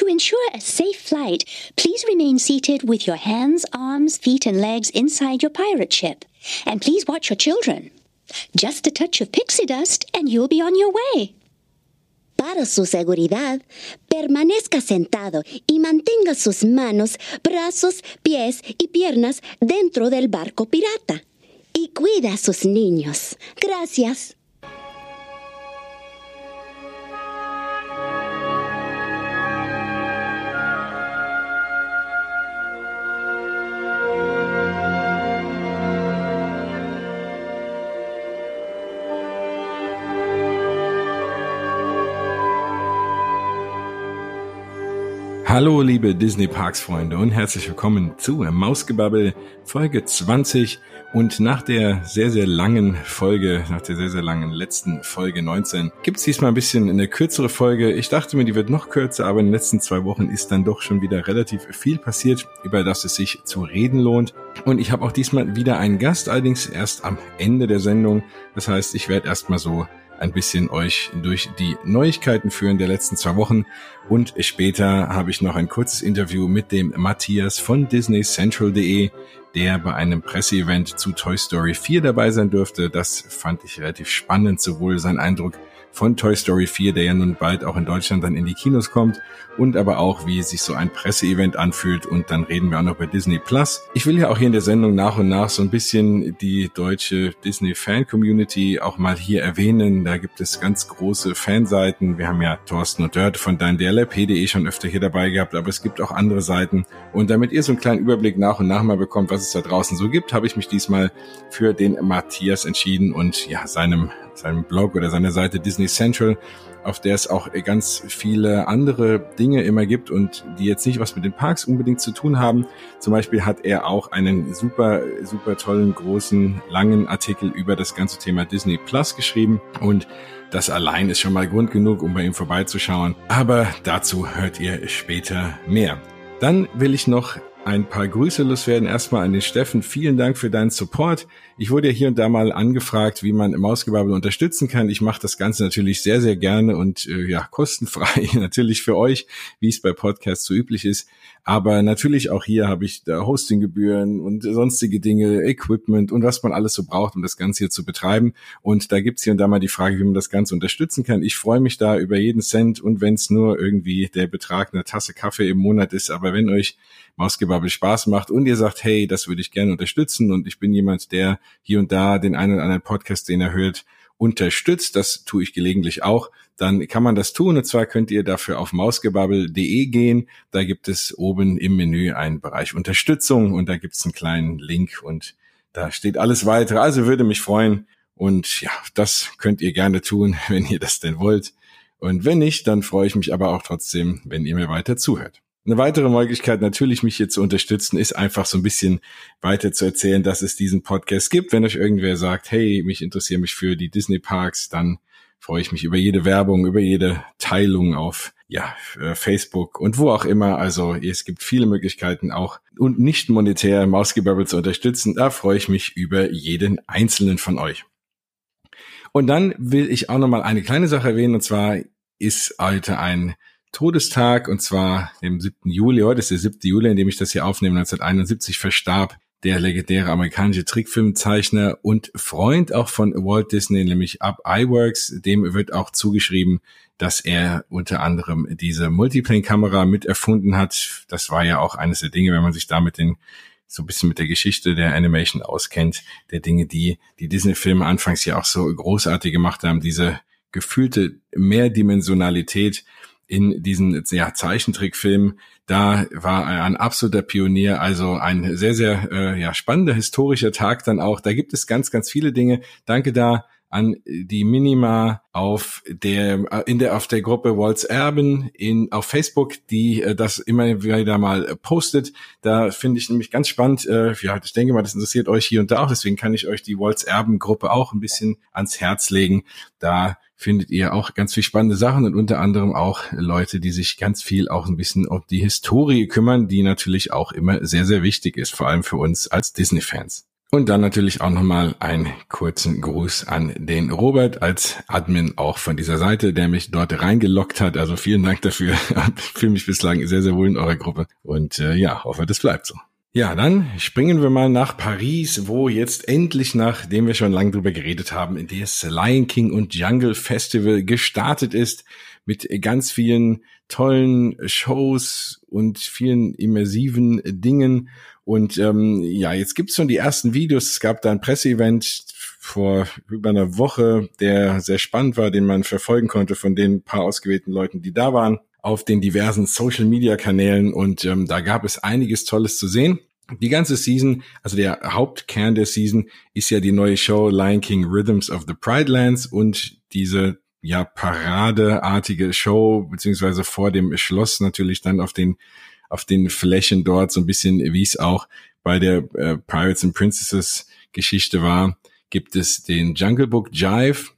To ensure a safe flight, please remain seated with your hands, arms, feet, and legs inside your pirate ship. And please watch your children. Just a touch of pixie dust and you'll be on your way. Para su seguridad, permanezca sentado y mantenga sus manos, brazos, pies y piernas dentro del barco pirata. Y cuida a sus niños. Gracias. Hallo liebe Disney Parks Freunde und herzlich willkommen zu Mausgebabbel Folge 20 und nach der sehr sehr langen Folge, nach der sehr sehr langen letzten Folge 19 gibt's diesmal ein bisschen eine kürzere Folge. Ich dachte mir, die wird noch kürzer, aber in den letzten zwei Wochen ist dann doch schon wieder relativ viel passiert, über das es sich zu reden lohnt. Und ich habe auch diesmal wieder einen Gast, allerdings erst am Ende der Sendung. Das heißt, ich werde erstmal so ein bisschen euch durch die Neuigkeiten führen der letzten zwei Wochen. Und später habe ich noch ein kurzes Interview mit dem Matthias von DisneyCentral.de, der bei einem Presseevent zu Toy Story 4 dabei sein dürfte. Das fand ich relativ spannend, sowohl sein Eindruck von Toy Story 4, der ja nun bald auch in Deutschland dann in die Kinos kommt und aber auch, wie sich so ein Presseevent anfühlt und dann reden wir auch noch bei Disney Plus. Ich will ja auch hier in der Sendung nach und nach so ein bisschen die deutsche Disney Fan Community auch mal hier erwähnen. Da gibt es ganz große Fanseiten. Wir haben ja Thorsten und Dörte von dein DLRP.de schon öfter hier dabei gehabt, aber es gibt auch andere Seiten. Und damit ihr so einen kleinen Überblick nach und nach mal bekommt, was es da draußen so gibt, habe ich mich diesmal für den Matthias entschieden und ja, seinem seinem Blog oder seiner Seite Disney Central, auf der es auch ganz viele andere Dinge immer gibt und die jetzt nicht was mit den Parks unbedingt zu tun haben. Zum Beispiel hat er auch einen super, super tollen, großen, langen Artikel über das ganze Thema Disney Plus geschrieben und das allein ist schon mal Grund genug, um bei ihm vorbeizuschauen. Aber dazu hört ihr später mehr. Dann will ich noch ein paar Grüße loswerden. Erstmal an den Steffen. Vielen Dank für deinen Support. Ich wurde ja hier und da mal angefragt, wie man Mausgebabbel unterstützen kann. Ich mache das Ganze natürlich sehr, sehr gerne und äh, ja, kostenfrei natürlich für euch, wie es bei Podcasts so üblich ist. Aber natürlich auch hier habe ich da Hostinggebühren und sonstige Dinge, Equipment und was man alles so braucht, um das Ganze hier zu betreiben. Und da gibt's hier und da mal die Frage, wie man das Ganze unterstützen kann. Ich freue mich da über jeden Cent und wenn es nur irgendwie der Betrag einer Tasse Kaffee im Monat ist. Aber wenn euch Mausgebabbel Spaß macht und ihr sagt, hey, das würde ich gerne unterstützen und ich bin jemand, der hier und da den einen oder anderen Podcast, den er hört, unterstützt, das tue ich gelegentlich auch, dann kann man das tun. Und zwar könnt ihr dafür auf mausgebabbel.de gehen. Da gibt es oben im Menü einen Bereich Unterstützung und da gibt es einen kleinen Link und da steht alles weitere. Also würde mich freuen. Und ja, das könnt ihr gerne tun, wenn ihr das denn wollt. Und wenn nicht, dann freue ich mich aber auch trotzdem, wenn ihr mir weiter zuhört. Eine weitere Möglichkeit, natürlich mich hier zu unterstützen, ist einfach so ein bisschen weiter zu erzählen, dass es diesen Podcast gibt. Wenn euch irgendwer sagt, hey, mich interessiere mich für die Disney Parks, dann freue ich mich über jede Werbung, über jede Teilung auf ja, äh, Facebook und wo auch immer. Also es gibt viele Möglichkeiten auch und nicht monetär Mausgebabbel zu unterstützen. Da freue ich mich über jeden einzelnen von euch. Und dann will ich auch noch mal eine kleine Sache erwähnen und zwar ist heute ein Todestag, und zwar dem 7. Juli, heute ist der 7. Juli, in dem ich das hier aufnehme, 1971 verstarb der legendäre amerikanische Trickfilmzeichner und Freund auch von Walt Disney, nämlich Up iWorks. Dem wird auch zugeschrieben, dass er unter anderem diese Multiplane-Kamera mit erfunden hat. Das war ja auch eines der Dinge, wenn man sich da mit den so ein bisschen mit der Geschichte der Animation auskennt, der Dinge, die die Disney-Filme anfangs ja auch so großartig gemacht haben, diese gefühlte Mehrdimensionalität, in diesen ja, Zeichentrickfilmen. Da war er ein absoluter Pionier, also ein sehr, sehr äh, ja, spannender historischer Tag dann auch. Da gibt es ganz, ganz viele Dinge. Danke da an die Minima auf der in der auf der Gruppe Walt's Erben in auf Facebook, die äh, das immer wieder mal postet. Da finde ich nämlich ganz spannend. Äh, ja, ich denke mal, das interessiert euch hier und da auch. Deswegen kann ich euch die Walt's Erben Gruppe auch ein bisschen ans Herz legen. Da findet ihr auch ganz viel spannende Sachen und unter anderem auch Leute, die sich ganz viel auch ein bisschen um die Historie kümmern, die natürlich auch immer sehr, sehr wichtig ist, vor allem für uns als Disney-Fans. Und dann natürlich auch nochmal einen kurzen Gruß an den Robert als Admin auch von dieser Seite, der mich dort reingelockt hat. Also vielen Dank dafür. Ich fühle mich bislang sehr, sehr wohl in eurer Gruppe. Und äh, ja, hoffe, das bleibt so. Ja, dann springen wir mal nach Paris, wo jetzt endlich, nachdem wir schon lange drüber geredet haben, das Lion King und Jungle Festival gestartet ist mit ganz vielen tollen Shows und vielen immersiven Dingen. Und ähm, ja, jetzt gibt's schon die ersten Videos. Es gab da ein Presseevent vor über einer Woche, der sehr spannend war, den man verfolgen konnte von den paar ausgewählten Leuten, die da waren auf den diversen Social-Media-Kanälen und ähm, da gab es einiges Tolles zu sehen. Die ganze Season, also der Hauptkern der Season, ist ja die neue Show Lion King Rhythms of the Pride Lands und diese ja paradeartige Show beziehungsweise vor dem Schloss natürlich dann auf den auf den Flächen dort so ein bisschen wie es auch bei der äh, Pirates and Princesses Geschichte war, gibt es den Jungle Book Jive,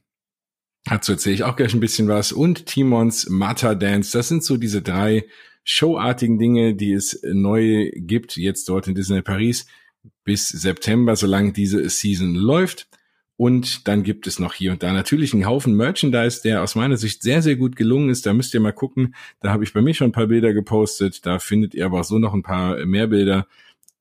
Dazu erzähle ich auch gleich ein bisschen was. Und Timons Mata Dance. Das sind so diese drei showartigen Dinge, die es neu gibt, jetzt dort in Disney Paris bis September, solange diese Season läuft. Und dann gibt es noch hier und da natürlich einen Haufen Merchandise, der aus meiner Sicht sehr, sehr gut gelungen ist. Da müsst ihr mal gucken. Da habe ich bei mir schon ein paar Bilder gepostet. Da findet ihr aber auch so noch ein paar mehr Bilder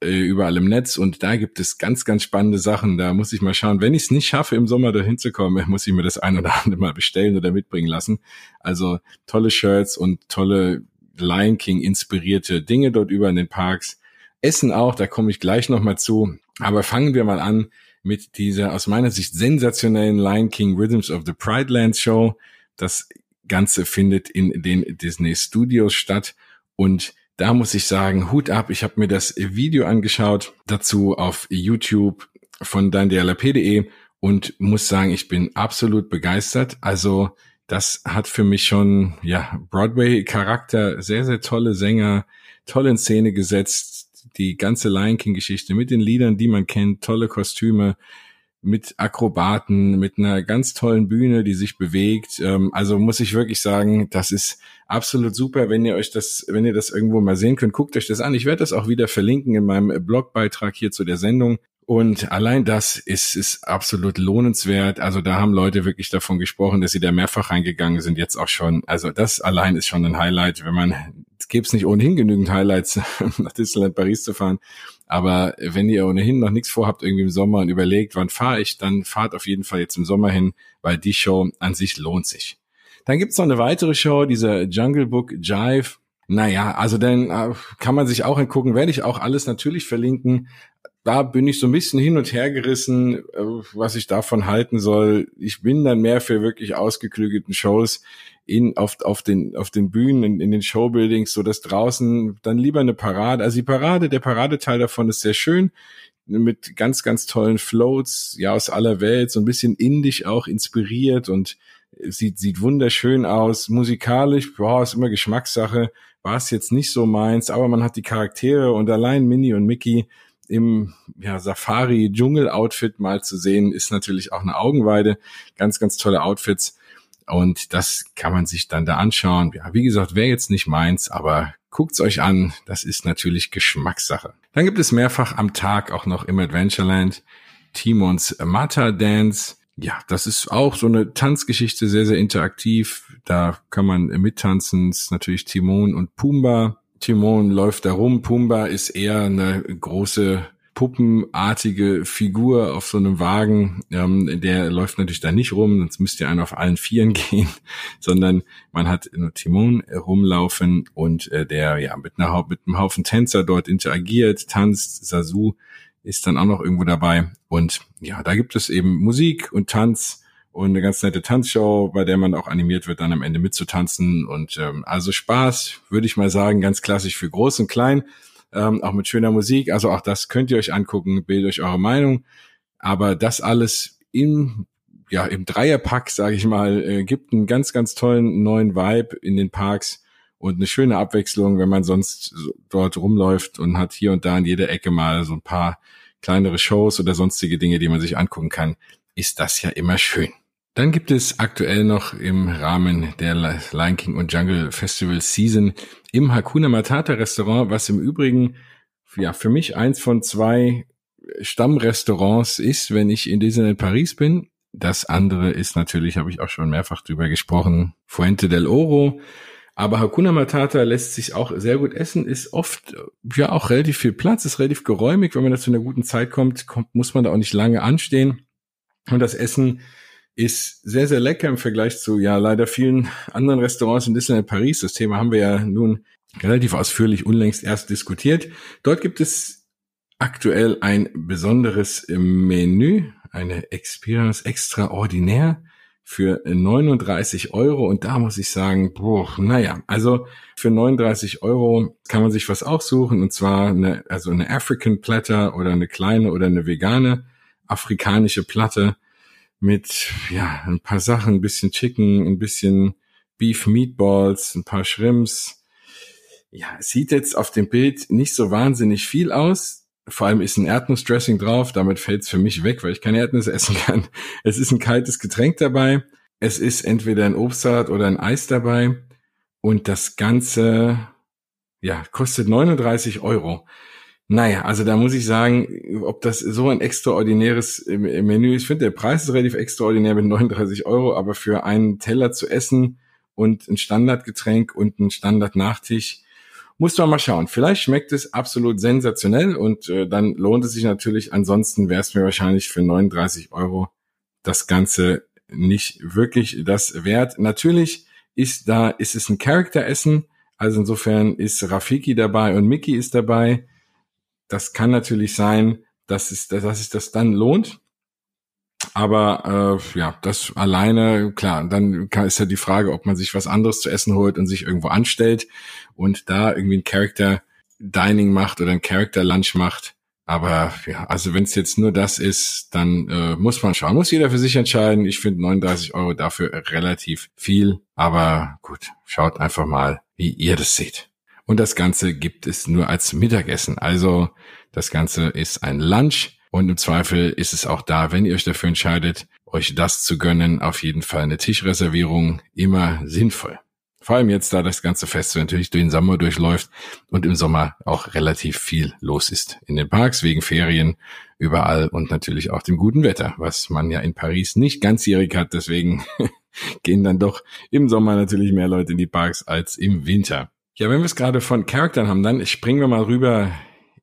äh, überall im Netz und da gibt es ganz, ganz spannende Sachen. Da muss ich mal schauen. Wenn ich es nicht schaffe, im Sommer dahin zu kommen, muss ich mir das ein oder andere mal bestellen oder mitbringen lassen. Also tolle Shirts und tolle Lion King inspirierte Dinge dort über in den Parks. Essen auch, da komme ich gleich nochmal zu. Aber fangen wir mal an mit dieser aus meiner Sicht sensationellen Lion King Rhythms of the Pride Land Show. Das Ganze findet in den Disney Studios statt und da muss ich sagen, Hut ab. Ich habe mir das Video angeschaut dazu auf YouTube von danielap.de und muss sagen, ich bin absolut begeistert. Also das hat für mich schon ja Broadway-Charakter, sehr sehr tolle Sänger, toll in Szene gesetzt. Die ganze Lion King-Geschichte mit den Liedern, die man kennt, tolle Kostüme mit Akrobaten, mit einer ganz tollen Bühne, die sich bewegt. Ähm, also muss ich wirklich sagen, das ist absolut super, wenn ihr euch das, wenn ihr das irgendwo mal sehen könnt, guckt euch das an. Ich werde das auch wieder verlinken in meinem Blogbeitrag hier zu der Sendung. Und allein das ist, ist absolut lohnenswert. Also da haben Leute wirklich davon gesprochen, dass sie da mehrfach reingegangen sind, jetzt auch schon. Also das allein ist schon ein Highlight, wenn man, es es nicht ohnehin genügend Highlights, nach Disneyland Paris zu fahren. Aber wenn ihr ohnehin noch nichts vorhabt, irgendwie im Sommer und überlegt, wann fahre ich, dann fahrt auf jeden Fall jetzt im Sommer hin, weil die Show an sich lohnt sich. Dann gibt's noch eine weitere Show, dieser Jungle Book Jive. Naja, also dann äh, kann man sich auch angucken, werde ich auch alles natürlich verlinken. Da bin ich so ein bisschen hin und her gerissen, äh, was ich davon halten soll. Ich bin dann mehr für wirklich ausgeklügelten Shows in, auf, auf den, auf den Bühnen, in, in den Showbuildings, so dass draußen dann lieber eine Parade. Also die Parade, der Paradeteil davon ist sehr schön mit ganz, ganz tollen Floats, ja, aus aller Welt, so ein bisschen indisch auch inspiriert und sieht, sieht wunderschön aus. Musikalisch, boah, ist immer Geschmackssache. War es jetzt nicht so meins, aber man hat die Charaktere und allein Minnie und Mickey im ja, Safari-Dschungel-Outfit mal zu sehen, ist natürlich auch eine Augenweide. Ganz, ganz tolle Outfits. Und das kann man sich dann da anschauen. Ja, wie gesagt, wäre jetzt nicht meins, aber guckt's euch an. Das ist natürlich Geschmackssache. Dann gibt es mehrfach am Tag auch noch im Adventureland Timons Mata Dance ja, das ist auch so eine Tanzgeschichte, sehr, sehr interaktiv. Da kann man mittanzen. Das ist natürlich Timon und Pumba. Timon läuft da rum. Pumba ist eher eine große puppenartige Figur auf so einem Wagen. Ähm, der läuft natürlich da nicht rum, sonst müsst ihr einer auf allen Vieren gehen, sondern man hat nur Timon rumlaufen und äh, der ja mit, einer, mit einem Haufen Tänzer dort interagiert, tanzt. Sasu ist dann auch noch irgendwo dabei. Und ja, da gibt es eben Musik und Tanz und eine ganz nette Tanzshow, bei der man auch animiert wird, dann am Ende mitzutanzen. Und ähm, also Spaß, würde ich mal sagen, ganz klassisch für groß und klein, ähm, auch mit schöner Musik. Also auch das könnt ihr euch angucken, bildet euch eure Meinung. Aber das alles im ja im Dreierpack, sage ich mal, äh, gibt einen ganz ganz tollen neuen Vibe in den Parks und eine schöne Abwechslung, wenn man sonst dort rumläuft und hat hier und da in jeder Ecke mal so ein paar kleinere Shows oder sonstige Dinge, die man sich angucken kann, ist das ja immer schön. Dann gibt es aktuell noch im Rahmen der Lion King und Jungle Festival Season im Hakuna Matata Restaurant, was im Übrigen ja für mich eins von zwei Stammrestaurants ist, wenn ich in Disneyland Paris bin. Das andere ist natürlich, habe ich auch schon mehrfach drüber gesprochen, Fuente del Oro. Aber Hakuna Matata lässt sich auch sehr gut essen, ist oft ja auch relativ viel Platz, ist relativ geräumig. Wenn man da zu einer guten Zeit kommt, kommt, muss man da auch nicht lange anstehen. Und das Essen ist sehr, sehr lecker im Vergleich zu ja leider vielen anderen Restaurants in Disneyland Paris. Das Thema haben wir ja nun relativ ausführlich unlängst erst diskutiert. Dort gibt es aktuell ein besonderes Menü, eine Experience extraordinaire für 39 Euro. Und da muss ich sagen, boah, naja, also für 39 Euro kann man sich was aussuchen. Und zwar eine, also eine African Platter oder eine kleine oder eine vegane afrikanische Platte mit, ja, ein paar Sachen, ein bisschen Chicken, ein bisschen Beef Meatballs, ein paar Shrimps. Ja, sieht jetzt auf dem Bild nicht so wahnsinnig viel aus. Vor allem ist ein Erdnussdressing drauf, damit fällt es für mich weg, weil ich keine Erdnüsse essen kann. Es ist ein kaltes Getränk dabei. Es ist entweder ein Obstsalat oder ein Eis dabei. Und das Ganze, ja, kostet 39 Euro. Naja, also da muss ich sagen, ob das so ein extraordinäres Menü ist. Ich finde, der Preis ist relativ extraordinär mit 39 Euro, aber für einen Teller zu essen und ein Standardgetränk und ein Standardnachtisch, muss man mal schauen. Vielleicht schmeckt es absolut sensationell und äh, dann lohnt es sich natürlich. Ansonsten wäre es mir wahrscheinlich für 39 Euro das Ganze nicht wirklich das wert. Natürlich ist da, ist es ein Charakteressen. Also insofern ist Rafiki dabei und Mickey ist dabei das kann natürlich sein, dass es, dass sich das dann lohnt. Aber äh, ja, das alleine, klar, dann ist ja die Frage, ob man sich was anderes zu essen holt und sich irgendwo anstellt und da irgendwie ein Character Dining macht oder ein Character Lunch macht. Aber ja, also wenn es jetzt nur das ist, dann äh, muss man schauen. Muss jeder für sich entscheiden. Ich finde 39 Euro dafür relativ viel. Aber gut, schaut einfach mal, wie ihr das seht. Und das Ganze gibt es nur als Mittagessen. Also das Ganze ist ein Lunch. Und im Zweifel ist es auch da, wenn ihr euch dafür entscheidet, euch das zu gönnen, auf jeden Fall eine Tischreservierung immer sinnvoll. Vor allem jetzt, da das ganze Fest natürlich durch den Sommer durchläuft und im Sommer auch relativ viel los ist in den Parks, wegen Ferien überall und natürlich auch dem guten Wetter, was man ja in Paris nicht ganzjährig hat. Deswegen gehen dann doch im Sommer natürlich mehr Leute in die Parks als im Winter. Ja, wenn wir es gerade von Charaktern haben, dann springen wir mal rüber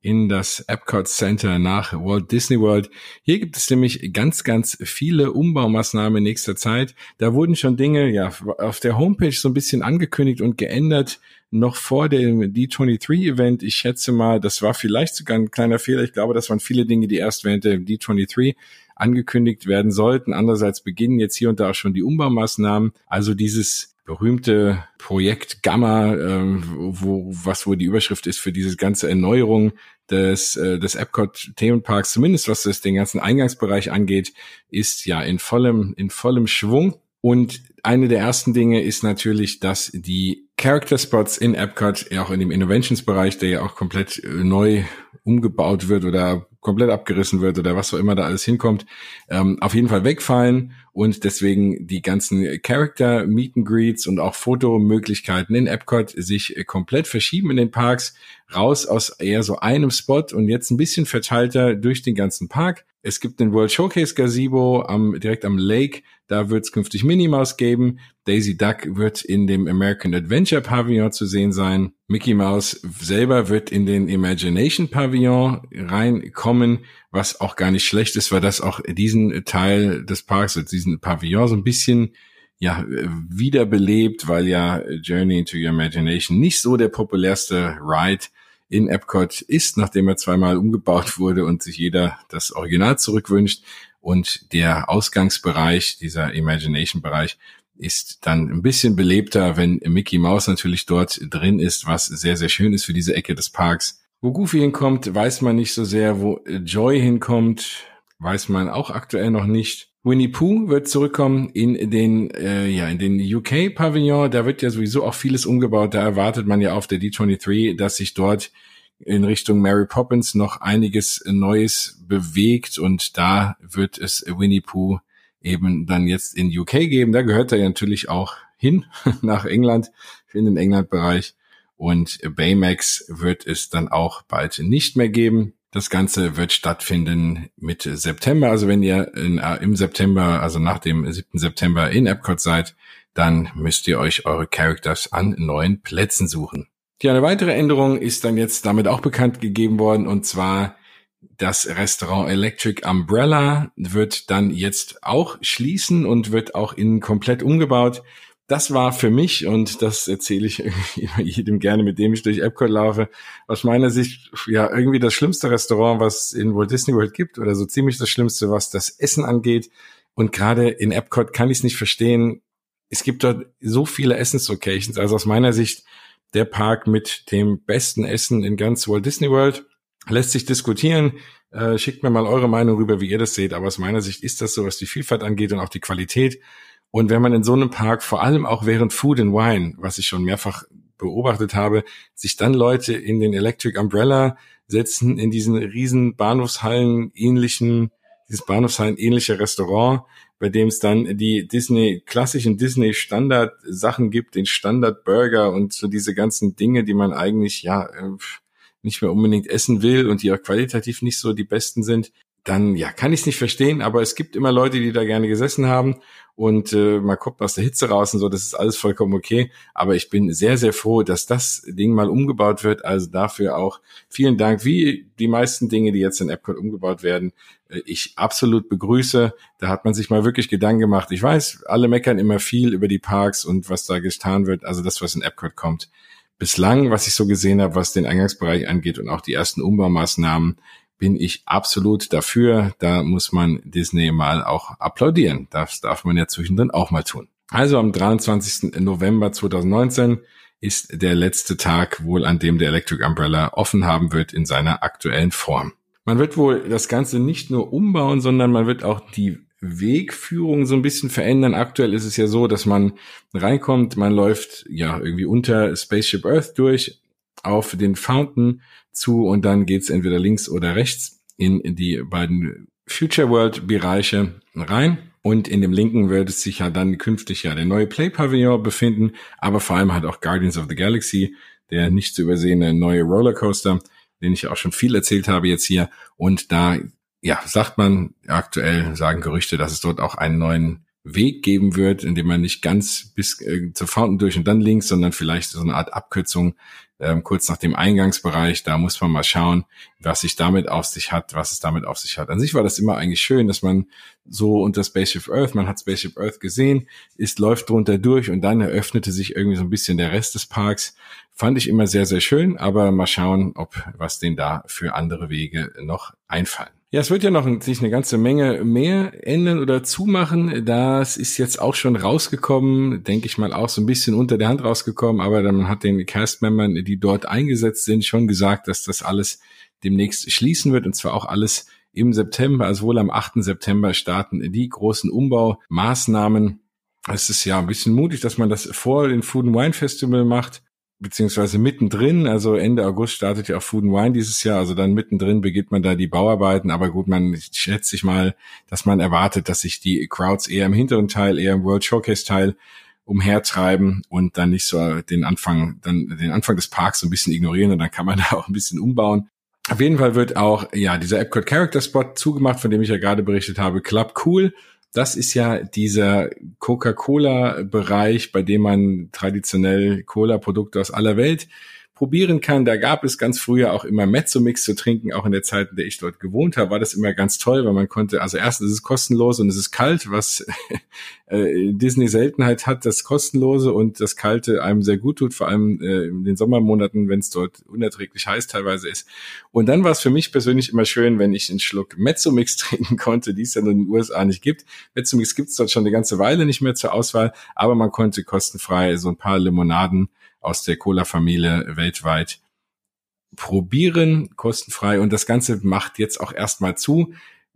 in das Epcot Center nach Walt Disney World. Hier gibt es nämlich ganz, ganz viele Umbaumaßnahmen in nächster Zeit. Da wurden schon Dinge ja auf der Homepage so ein bisschen angekündigt und geändert, noch vor dem D23-Event. Ich schätze mal, das war vielleicht sogar ein kleiner Fehler. Ich glaube, das waren viele Dinge, die erst während dem D23 angekündigt werden sollten. Andererseits beginnen jetzt hier und da auch schon die Umbaumaßnahmen. Also dieses berühmte Projekt Gamma, äh, wo was wo die Überschrift ist für diese ganze Erneuerung des äh, des Epcot Themenparks, zumindest was das den ganzen Eingangsbereich angeht, ist ja in vollem in vollem Schwung. Und eine der ersten Dinge ist natürlich, dass die Character Spots in Epcot, auch in dem Innovations-Bereich, der ja auch komplett äh, neu umgebaut wird oder komplett abgerissen wird oder was auch immer da alles hinkommt, ähm, auf jeden Fall wegfallen und deswegen die ganzen Character Meet and Greets und auch Fotomöglichkeiten in Epcot sich äh, komplett verschieben in den Parks, raus aus eher so einem Spot und jetzt ein bisschen verteilter durch den ganzen Park. Es gibt den World Showcase Gazebo am, direkt am Lake. Da wird es künftig Minimaus geben. Daisy Duck wird in dem American Adventure Pavillon zu sehen sein. Mickey Mouse selber wird in den Imagination Pavillon reinkommen, was auch gar nicht schlecht ist, weil das auch diesen Teil des Parks, diesen Pavillon so ein bisschen ja wiederbelebt, weil ja Journey into Your Imagination nicht so der populärste Ride in Epcot ist, nachdem er zweimal umgebaut wurde und sich jeder das Original zurückwünscht. Und der Ausgangsbereich, dieser Imagination-Bereich, ist dann ein bisschen belebter, wenn Mickey Mouse natürlich dort drin ist, was sehr, sehr schön ist für diese Ecke des Parks. Wo Goofy hinkommt, weiß man nicht so sehr. Wo Joy hinkommt, weiß man auch aktuell noch nicht. Winnie Pooh wird zurückkommen in den, äh, ja, in den UK Pavillon. Da wird ja sowieso auch vieles umgebaut. Da erwartet man ja auf der D23, dass sich dort in Richtung Mary Poppins noch einiges Neues bewegt und da wird es Winnie Pooh eben dann jetzt in UK geben. Da gehört er ja natürlich auch hin nach England, in den England-Bereich. Und Baymax wird es dann auch bald nicht mehr geben. Das Ganze wird stattfinden Mitte September. Also wenn ihr in, äh, im September, also nach dem 7. September in Epcot seid, dann müsst ihr euch eure Characters an neuen Plätzen suchen. Die eine weitere Änderung ist dann jetzt damit auch bekannt gegeben worden und zwar das Restaurant Electric Umbrella wird dann jetzt auch schließen und wird auch innen komplett umgebaut. Das war für mich, und das erzähle ich jedem gerne, mit dem ich durch Epcot laufe, aus meiner Sicht ja irgendwie das schlimmste Restaurant, was in Walt Disney World gibt, oder so ziemlich das Schlimmste, was das Essen angeht. Und gerade in Epcot kann ich es nicht verstehen. Es gibt dort so viele Essenslocations. Also aus meiner Sicht der Park mit dem besten Essen in ganz Walt Disney World. Lässt sich diskutieren. Äh, schickt mir mal eure Meinung rüber, wie ihr das seht. Aber aus meiner Sicht ist das so, was die Vielfalt angeht und auch die Qualität. Und wenn man in so einem Park, vor allem auch während Food and Wine, was ich schon mehrfach beobachtet habe, sich dann Leute in den Electric Umbrella setzen, in diesen riesen Bahnhofshallen ähnlichen, dieses Bahnhofshallen ähnliche Restaurant, bei dem es dann die Disney, klassischen Disney Standard Sachen gibt, den Standard Burger und so diese ganzen Dinge, die man eigentlich, ja, äh, nicht mehr unbedingt essen will und die auch qualitativ nicht so die besten sind, dann ja, kann ich es nicht verstehen, aber es gibt immer Leute, die da gerne gesessen haben und äh, mal gucken aus der Hitze raus und so, das ist alles vollkommen okay. Aber ich bin sehr, sehr froh, dass das Ding mal umgebaut wird. Also dafür auch vielen Dank, wie die meisten Dinge, die jetzt in Epcot umgebaut werden, äh, ich absolut begrüße. Da hat man sich mal wirklich Gedanken gemacht. Ich weiß, alle meckern immer viel über die Parks und was da getan wird. Also das, was in Epcot kommt, bislang, was ich so gesehen habe, was den Eingangsbereich angeht und auch die ersten Umbaumaßnahmen, bin ich absolut dafür. Da muss man Disney mal auch applaudieren. Das darf man ja zwischendrin auch mal tun. Also am 23. November 2019 ist der letzte Tag wohl, an dem der Electric Umbrella offen haben wird in seiner aktuellen Form. Man wird wohl das Ganze nicht nur umbauen, sondern man wird auch die Wegführung so ein bisschen verändern. Aktuell ist es ja so, dass man reinkommt, man läuft ja irgendwie unter Spaceship Earth durch auf den Fountain zu und dann geht's entweder links oder rechts in die beiden Future World Bereiche rein. Und in dem linken wird es sich ja dann künftig ja der neue Play Pavillon befinden, aber vor allem halt auch Guardians of the Galaxy, der nicht zu übersehene neue Rollercoaster, den ich auch schon viel erzählt habe jetzt hier. Und da ja, sagt man aktuell, sagen Gerüchte, dass es dort auch einen neuen Weg geben wird, indem man nicht ganz bis äh, zur Fountain durch und dann links, sondern vielleicht so eine Art Abkürzung ähm, kurz nach dem Eingangsbereich. Da muss man mal schauen, was sich damit auf sich hat, was es damit auf sich hat. An sich war das immer eigentlich schön, dass man so unter Spaceship Earth, man hat Spaceship Earth gesehen, ist, läuft drunter durch und dann eröffnete sich irgendwie so ein bisschen der Rest des Parks. Fand ich immer sehr, sehr schön, aber mal schauen, ob was denn da für andere Wege noch einfallen. Ja, es wird ja noch sich eine ganze Menge mehr ändern oder zumachen. Das ist jetzt auch schon rausgekommen, denke ich mal auch so ein bisschen unter der Hand rausgekommen, aber dann hat den Cast-Membern, die dort eingesetzt sind, schon gesagt, dass das alles demnächst schließen wird und zwar auch alles im September, also wohl am 8. September starten die großen Umbaumaßnahmen. Es ist ja ein bisschen mutig, dass man das vor dem Food and Wine Festival macht beziehungsweise mittendrin, also Ende August startet ja auch Food and Wine dieses Jahr, also dann mittendrin beginnt man da die Bauarbeiten, aber gut, man schätzt sich mal, dass man erwartet, dass sich die Crowds eher im hinteren Teil, eher im World Showcase Teil umhertreiben und dann nicht so den Anfang, dann den Anfang des Parks so ein bisschen ignorieren und dann kann man da auch ein bisschen umbauen. Auf jeden Fall wird auch, ja, dieser Epcot Character Spot zugemacht, von dem ich ja gerade berichtet habe, Club Cool das ist ja dieser Coca-Cola-Bereich, bei dem man traditionell Cola-Produkte aus aller Welt probieren kann. Da gab es ganz früher auch immer Mezzo-Mix zu trinken, auch in der Zeit, in der ich dort gewohnt habe, war das immer ganz toll, weil man konnte, also erstens ist es kostenlos und es ist kalt, was äh, Disney Seltenheit hat, das kostenlose und das kalte einem sehr gut tut, vor allem äh, in den Sommermonaten, wenn es dort unerträglich heiß teilweise ist. Und dann war es für mich persönlich immer schön, wenn ich einen Schluck Mezzo-Mix trinken konnte, die es ja in den USA nicht gibt. Mezzo-Mix gibt es dort schon eine ganze Weile nicht mehr zur Auswahl, aber man konnte kostenfrei so ein paar Limonaden aus der Cola-Familie weltweit probieren, kostenfrei. Und das Ganze macht jetzt auch erstmal zu.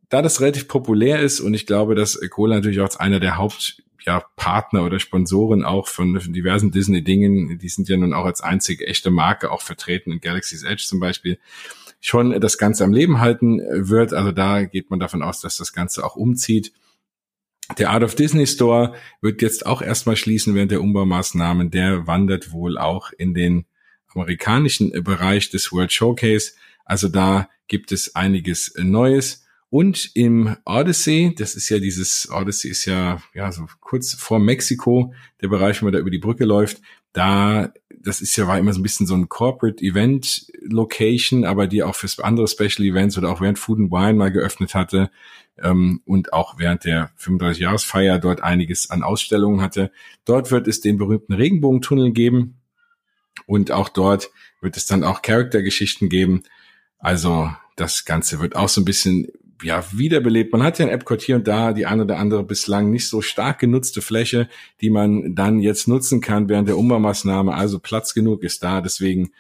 Da das relativ populär ist und ich glaube, dass Cola natürlich auch als einer der Haupt ja, oder Sponsoren auch von, von diversen Disney-Dingen, die sind ja nun auch als einzige echte Marke auch vertreten in Galaxy's Edge zum Beispiel, schon das Ganze am Leben halten wird. Also da geht man davon aus, dass das Ganze auch umzieht. Der Art of Disney Store wird jetzt auch erstmal schließen während der Umbaumaßnahmen. Der wandert wohl auch in den amerikanischen Bereich des World Showcase. Also da gibt es einiges Neues. Und im Odyssey, das ist ja dieses, Odyssey ist ja, ja, so kurz vor Mexiko, der Bereich, wo man da über die Brücke läuft, da, das ist ja, war immer so ein bisschen so ein Corporate Event Location, aber die auch für andere Special Events oder auch während Food and Wine mal geöffnet hatte, ähm, und auch während der 35-Jahresfeier dort einiges an Ausstellungen hatte. Dort wird es den berühmten Regenbogentunnel geben und auch dort wird es dann auch Charaktergeschichten geben. Also das Ganze wird auch so ein bisschen ja, wiederbelebt. Man hat ja in Epcot hier und da die eine oder andere bislang nicht so stark genutzte Fläche, die man dann jetzt nutzen kann während der Umbaumaßnahme. Also Platz genug ist da. Deswegen,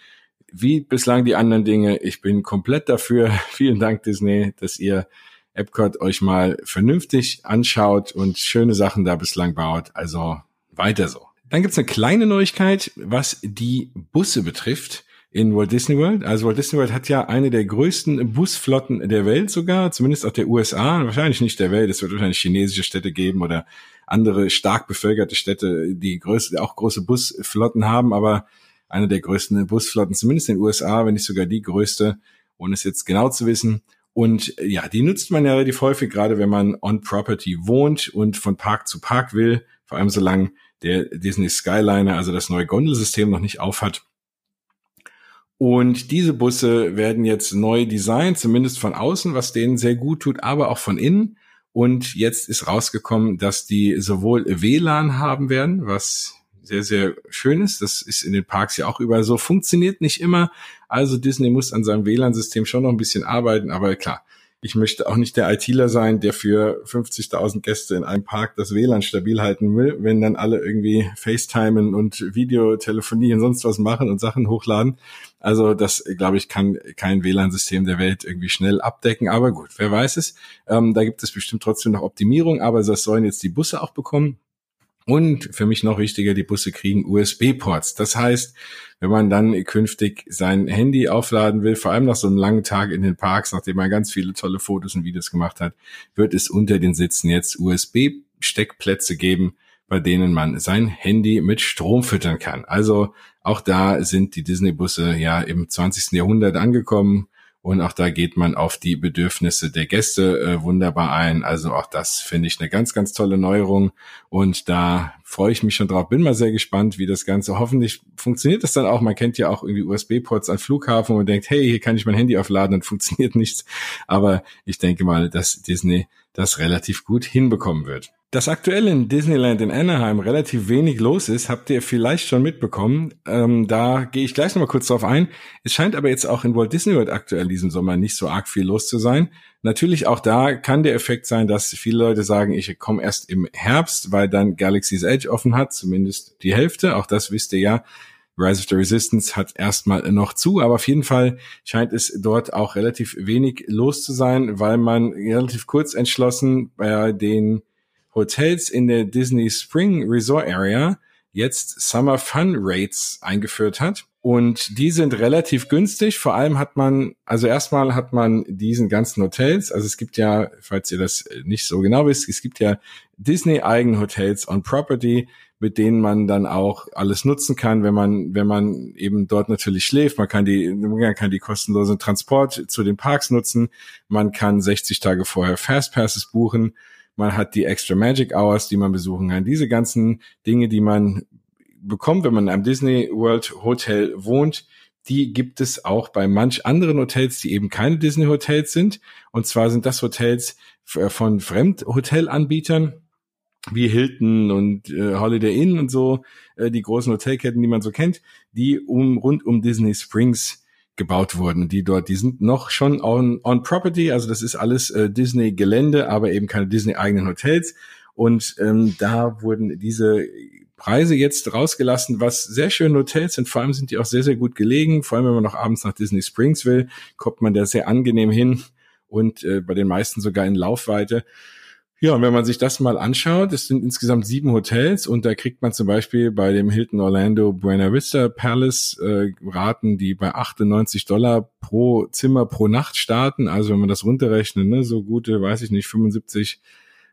wie bislang die anderen Dinge, ich bin komplett dafür. Vielen Dank, Disney, dass ihr Epcot euch mal vernünftig anschaut und schöne Sachen da bislang baut. Also weiter so. Dann gibt's eine kleine Neuigkeit, was die Busse betrifft in Walt Disney World. Also Walt Disney World hat ja eine der größten Busflotten der Welt sogar, zumindest auch der USA, wahrscheinlich nicht der Welt. Es wird wahrscheinlich chinesische Städte geben oder andere stark bevölkerte Städte, die größte, auch große Busflotten haben, aber eine der größten Busflotten, zumindest in den USA, wenn nicht sogar die größte, ohne es jetzt genau zu wissen. Und ja, die nutzt man ja relativ häufig, gerade wenn man on Property wohnt und von Park zu Park will, vor allem solange der Disney Skyliner, also das neue Gondelsystem noch nicht aufhat und diese Busse werden jetzt neu designt, zumindest von außen, was denen sehr gut tut, aber auch von innen. Und jetzt ist rausgekommen, dass die sowohl WLAN haben werden, was sehr, sehr schön ist. Das ist in den Parks ja auch überall so. Funktioniert nicht immer. Also Disney muss an seinem WLAN-System schon noch ein bisschen arbeiten. Aber klar, ich möchte auch nicht der ITler sein, der für 50.000 Gäste in einem Park das WLAN stabil halten will, wenn dann alle irgendwie FaceTimen und Videotelefonie und sonst was machen und Sachen hochladen. Also das, glaube ich, kann kein WLAN-System der Welt irgendwie schnell abdecken. Aber gut, wer weiß es. Ähm, da gibt es bestimmt trotzdem noch Optimierung, aber das sollen jetzt die Busse auch bekommen. Und für mich noch wichtiger, die Busse kriegen USB-Ports. Das heißt, wenn man dann künftig sein Handy aufladen will, vor allem nach so einem langen Tag in den Parks, nachdem man ganz viele tolle Fotos und Videos gemacht hat, wird es unter den Sitzen jetzt USB-Steckplätze geben, bei denen man sein Handy mit Strom füttern kann. Also auch da sind die Disney-Busse ja im 20. Jahrhundert angekommen und auch da geht man auf die Bedürfnisse der Gäste äh, wunderbar ein. Also auch das finde ich eine ganz, ganz tolle Neuerung. Und da freue ich mich schon drauf. Bin mal sehr gespannt, wie das Ganze. Hoffentlich funktioniert das dann auch. Man kennt ja auch irgendwie USB-Ports an Flughafen und denkt, hey, hier kann ich mein Handy aufladen, dann funktioniert nichts. Aber ich denke mal, dass Disney das relativ gut hinbekommen wird. Dass aktuell in Disneyland in Anaheim relativ wenig los ist, habt ihr vielleicht schon mitbekommen. Ähm, da gehe ich gleich nochmal kurz drauf ein. Es scheint aber jetzt auch in Walt Disney World aktuell diesen Sommer nicht so arg viel los zu sein. Natürlich auch da kann der Effekt sein, dass viele Leute sagen, ich komme erst im Herbst, weil dann Galaxy's Edge offen hat, zumindest die Hälfte. Auch das wisst ihr ja. Rise of the Resistance hat erstmal noch zu, aber auf jeden Fall scheint es dort auch relativ wenig los zu sein, weil man relativ kurz entschlossen bei den Hotels in der Disney Spring Resort Area jetzt Summer Fun Rates eingeführt hat. Und die sind relativ günstig. Vor allem hat man, also erstmal hat man diesen ganzen Hotels, also es gibt ja, falls ihr das nicht so genau wisst, es gibt ja Disney eigenen Hotels on Property, mit denen man dann auch alles nutzen kann, wenn man, wenn man eben dort natürlich schläft. Man kann die, man kann die kostenlosen Transport zu den Parks nutzen. Man kann 60 Tage vorher Fastpasses buchen man hat die Extra Magic Hours, die man besuchen kann. Diese ganzen Dinge, die man bekommt, wenn man einem Disney World Hotel wohnt, die gibt es auch bei manch anderen Hotels, die eben keine Disney Hotels sind. Und zwar sind das Hotels von Fremdhotelanbietern wie Hilton und äh, Holiday Inn und so, äh, die großen Hotelketten, die man so kennt, die um rund um Disney Springs gebaut wurden, die dort, die sind noch schon on, on Property, also das ist alles äh, Disney-Gelände, aber eben keine Disney-eigenen Hotels. Und ähm, da wurden diese Preise jetzt rausgelassen, was sehr schöne Hotels sind. Vor allem sind die auch sehr, sehr gut gelegen. Vor allem, wenn man noch abends nach Disney Springs will, kommt man da sehr angenehm hin und äh, bei den meisten sogar in Laufweite. Ja, und wenn man sich das mal anschaut, es sind insgesamt sieben Hotels und da kriegt man zum Beispiel bei dem Hilton Orlando Buena Vista Palace äh, Raten, die bei 98 Dollar pro Zimmer pro Nacht starten. Also wenn man das runterrechnet, ne, so gute, weiß ich nicht, 75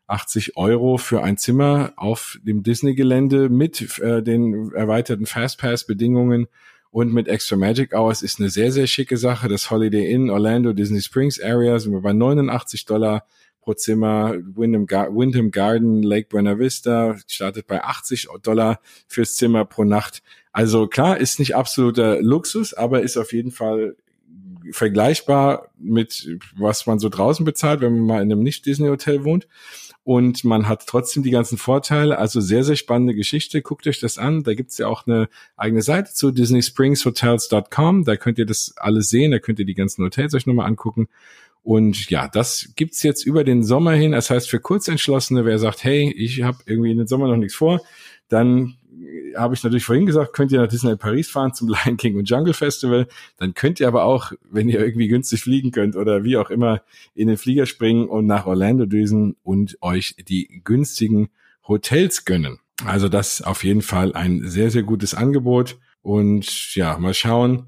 80 Euro für ein Zimmer auf dem Disney-Gelände mit äh, den erweiterten Fastpass-Bedingungen und mit Extra Magic Hours ist eine sehr, sehr schicke Sache. Das Holiday Inn Orlando Disney Springs Area sind wir bei 89 Dollar pro Zimmer. Wyndham, Gar Wyndham Garden Lake Buena Vista startet bei 80 Dollar fürs Zimmer pro Nacht. Also klar, ist nicht absoluter Luxus, aber ist auf jeden Fall vergleichbar mit was man so draußen bezahlt, wenn man mal in einem Nicht-Disney-Hotel wohnt. Und man hat trotzdem die ganzen Vorteile. Also sehr, sehr spannende Geschichte. Guckt euch das an. Da gibt's ja auch eine eigene Seite zu disneysprings.hotels.com. Da könnt ihr das alles sehen. Da könnt ihr die ganzen Hotels euch nochmal angucken. Und ja, das gibt's jetzt über den Sommer hin. Das heißt, für Kurzentschlossene, wer sagt, hey, ich habe irgendwie in den Sommer noch nichts vor, dann habe ich natürlich vorhin gesagt, könnt ihr nach Disneyland Paris fahren zum Lion King und Jungle Festival. Dann könnt ihr aber auch, wenn ihr irgendwie günstig fliegen könnt oder wie auch immer, in den Flieger springen und nach Orlando düsen und euch die günstigen Hotels gönnen. Also das auf jeden Fall ein sehr, sehr gutes Angebot. Und ja, mal schauen.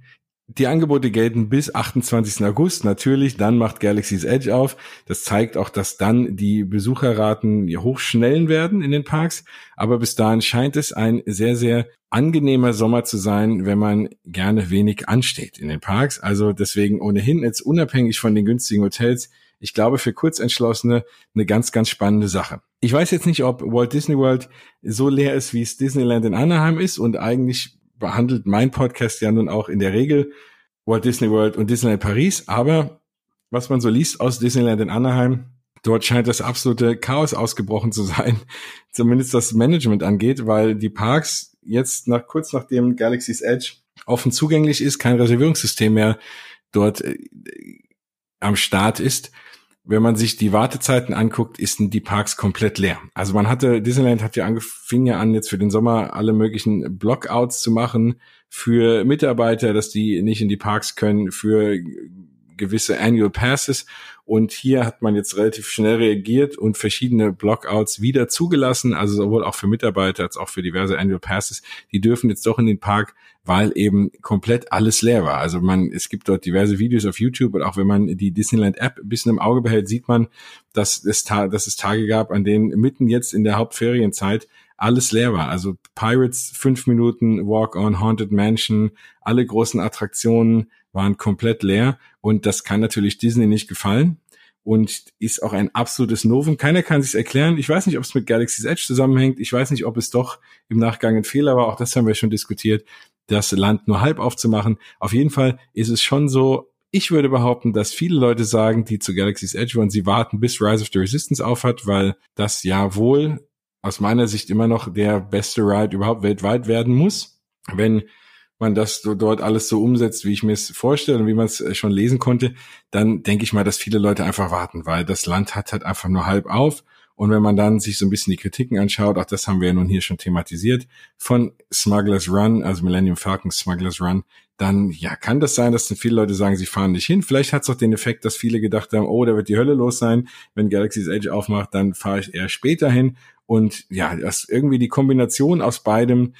Die Angebote gelten bis 28. August. Natürlich, dann macht Galaxy's Edge auf. Das zeigt auch, dass dann die Besucherraten hochschnellen werden in den Parks. Aber bis dahin scheint es ein sehr, sehr angenehmer Sommer zu sein, wenn man gerne wenig ansteht in den Parks. Also deswegen ohnehin jetzt unabhängig von den günstigen Hotels. Ich glaube, für Kurzentschlossene eine ganz, ganz spannende Sache. Ich weiß jetzt nicht, ob Walt Disney World so leer ist, wie es Disneyland in Anaheim ist und eigentlich behandelt mein Podcast ja nun auch in der Regel Walt Disney World und Disneyland Paris. Aber was man so liest aus Disneyland in Anaheim, dort scheint das absolute Chaos ausgebrochen zu sein, zumindest das Management angeht, weil die Parks jetzt nach kurz nachdem Galaxy's Edge offen zugänglich ist, kein Reservierungssystem mehr dort äh, am Start ist wenn man sich die Wartezeiten anguckt, ist die Parks komplett leer. Also man hatte, Disneyland hat ja angefangen ja an, jetzt für den Sommer alle möglichen Blockouts zu machen für Mitarbeiter, dass die nicht in die Parks können, für gewisse Annual Passes. Und hier hat man jetzt relativ schnell reagiert und verschiedene Blockouts wieder zugelassen, also sowohl auch für Mitarbeiter als auch für diverse Annual Passes. Die dürfen jetzt doch in den Park, weil eben komplett alles leer war. Also man, es gibt dort diverse Videos auf YouTube und auch wenn man die Disneyland App ein bisschen im Auge behält, sieht man, dass es, dass es Tage gab, an denen mitten jetzt in der Hauptferienzeit alles leer war. Also Pirates fünf Minuten Walk on Haunted Mansion, alle großen Attraktionen waren komplett leer und das kann natürlich Disney nicht gefallen und ist auch ein absolutes Novum. Keiner kann sich erklären. Ich weiß nicht, ob es mit Galaxy's Edge zusammenhängt. Ich weiß nicht, ob es doch im Nachgang ein Fehler war. Auch das haben wir schon diskutiert, das Land nur halb aufzumachen. Auf jeden Fall ist es schon so, ich würde behaupten, dass viele Leute sagen, die zu Galaxy's Edge wollen, sie warten, bis Rise of the Resistance aufhat, weil das ja wohl aus meiner Sicht immer noch der beste Ride überhaupt weltweit werden muss. Wenn man das so dort alles so umsetzt, wie ich mir es vorstelle und wie man es äh, schon lesen konnte, dann denke ich mal, dass viele Leute einfach warten, weil das Land hat halt einfach nur halb auf. Und wenn man dann sich so ein bisschen die Kritiken anschaut, auch das haben wir ja nun hier schon thematisiert, von Smugglers Run, also Millennium Falcon Smugglers Run, dann ja, kann das sein, dass dann viele Leute sagen, sie fahren nicht hin. Vielleicht hat es auch den Effekt, dass viele gedacht haben, oh, da wird die Hölle los sein. Wenn Galaxy's Edge aufmacht, dann fahre ich eher später hin. Und ja, das irgendwie die Kombination aus beidem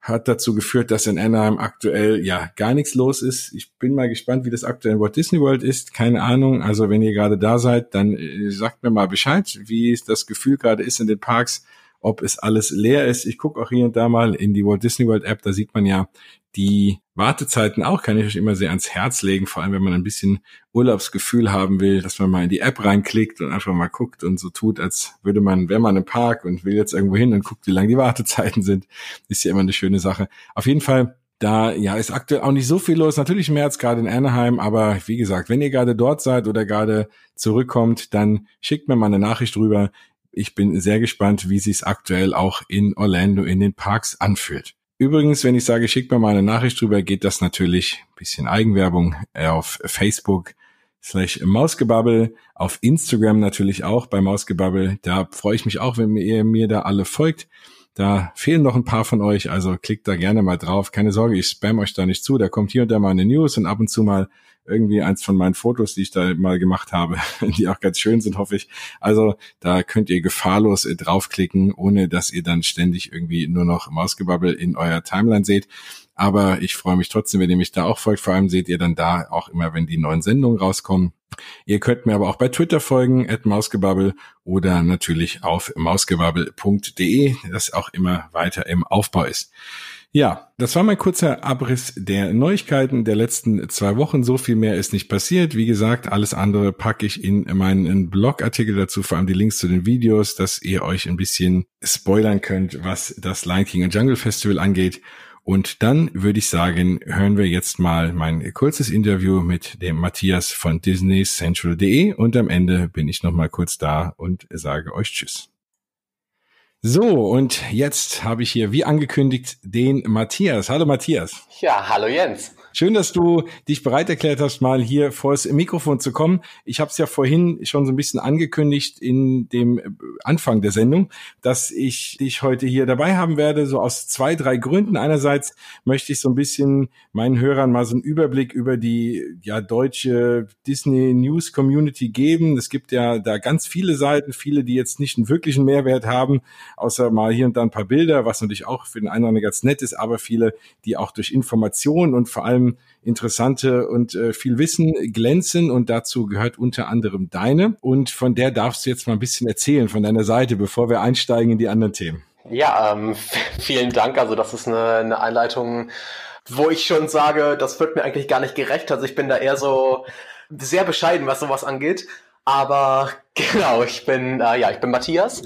hat dazu geführt, dass in Anaheim aktuell ja gar nichts los ist. Ich bin mal gespannt, wie das aktuell in Walt Disney World ist. Keine Ahnung. Also wenn ihr gerade da seid, dann äh, sagt mir mal Bescheid, wie das Gefühl gerade ist in den Parks, ob es alles leer ist. Ich gucke auch hier und da mal in die Walt Disney World App. Da sieht man ja, die Wartezeiten auch kann ich euch immer sehr ans Herz legen, vor allem wenn man ein bisschen Urlaubsgefühl haben will, dass man mal in die App reinklickt und einfach mal guckt und so tut, als würde man, wäre man im Park und will jetzt irgendwo hin und guckt, wie lang die Wartezeiten sind. Ist ja immer eine schöne Sache. Auf jeden Fall da ja ist aktuell auch nicht so viel los. Natürlich als gerade in Anaheim, aber wie gesagt, wenn ihr gerade dort seid oder gerade zurückkommt, dann schickt mir mal eine Nachricht rüber. Ich bin sehr gespannt, wie sich es aktuell auch in Orlando in den Parks anfühlt. Übrigens, wenn ich sage, schickt mir mal eine Nachricht drüber, geht das natürlich ein bisschen Eigenwerbung äh, auf Facebook slash Mausgebabbel, auf Instagram natürlich auch bei Mausgebabbel. Da freue ich mich auch, wenn ihr mir da alle folgt. Da fehlen noch ein paar von euch, also klickt da gerne mal drauf. Keine Sorge, ich spam euch da nicht zu. Da kommt hier und da mal eine News und ab und zu mal irgendwie eins von meinen Fotos, die ich da mal gemacht habe, die auch ganz schön sind, hoffe ich. Also da könnt ihr gefahrlos äh, draufklicken, ohne dass ihr dann ständig irgendwie nur noch Mausgebabbel in eurer Timeline seht. Aber ich freue mich trotzdem, wenn ihr mich da auch folgt. Vor allem seht ihr dann da auch immer, wenn die neuen Sendungen rauskommen. Ihr könnt mir aber auch bei Twitter folgen, at mausgebabbel oder natürlich auf mausgebabbel.de, das auch immer weiter im Aufbau ist. Ja, das war mein kurzer Abriss der Neuigkeiten der letzten zwei Wochen. So viel mehr ist nicht passiert. Wie gesagt, alles andere packe ich in meinen Blogartikel dazu, vor allem die Links zu den Videos, dass ihr euch ein bisschen spoilern könnt, was das Lion King and Jungle Festival angeht. Und dann würde ich sagen, hören wir jetzt mal mein kurzes Interview mit dem Matthias von DisneyCentral.de und am Ende bin ich noch mal kurz da und sage euch Tschüss. So, und jetzt habe ich hier, wie angekündigt, den Matthias. Hallo Matthias. Ja, hallo Jens. Schön, dass du dich bereit erklärt hast, mal hier vors Mikrofon zu kommen. Ich habe es ja vorhin schon so ein bisschen angekündigt in dem Anfang der Sendung, dass ich dich heute hier dabei haben werde, so aus zwei, drei Gründen. Einerseits möchte ich so ein bisschen meinen Hörern mal so einen Überblick über die ja deutsche Disney News Community geben. Es gibt ja da ganz viele Seiten, viele, die jetzt nicht einen wirklichen Mehrwert haben, außer mal hier und da ein paar Bilder, was natürlich auch für den einen oder anderen ganz nett ist, aber viele, die auch durch Informationen und vor allem allem interessante und äh, viel Wissen glänzen und dazu gehört unter anderem deine und von der darfst du jetzt mal ein bisschen erzählen von deiner Seite, bevor wir einsteigen in die anderen Themen. Ja, ähm, vielen Dank. Also das ist eine, eine Einleitung, wo ich schon sage, das wird mir eigentlich gar nicht gerecht. Also ich bin da eher so sehr bescheiden, was sowas angeht. Aber genau, ich bin äh, ja, ich bin Matthias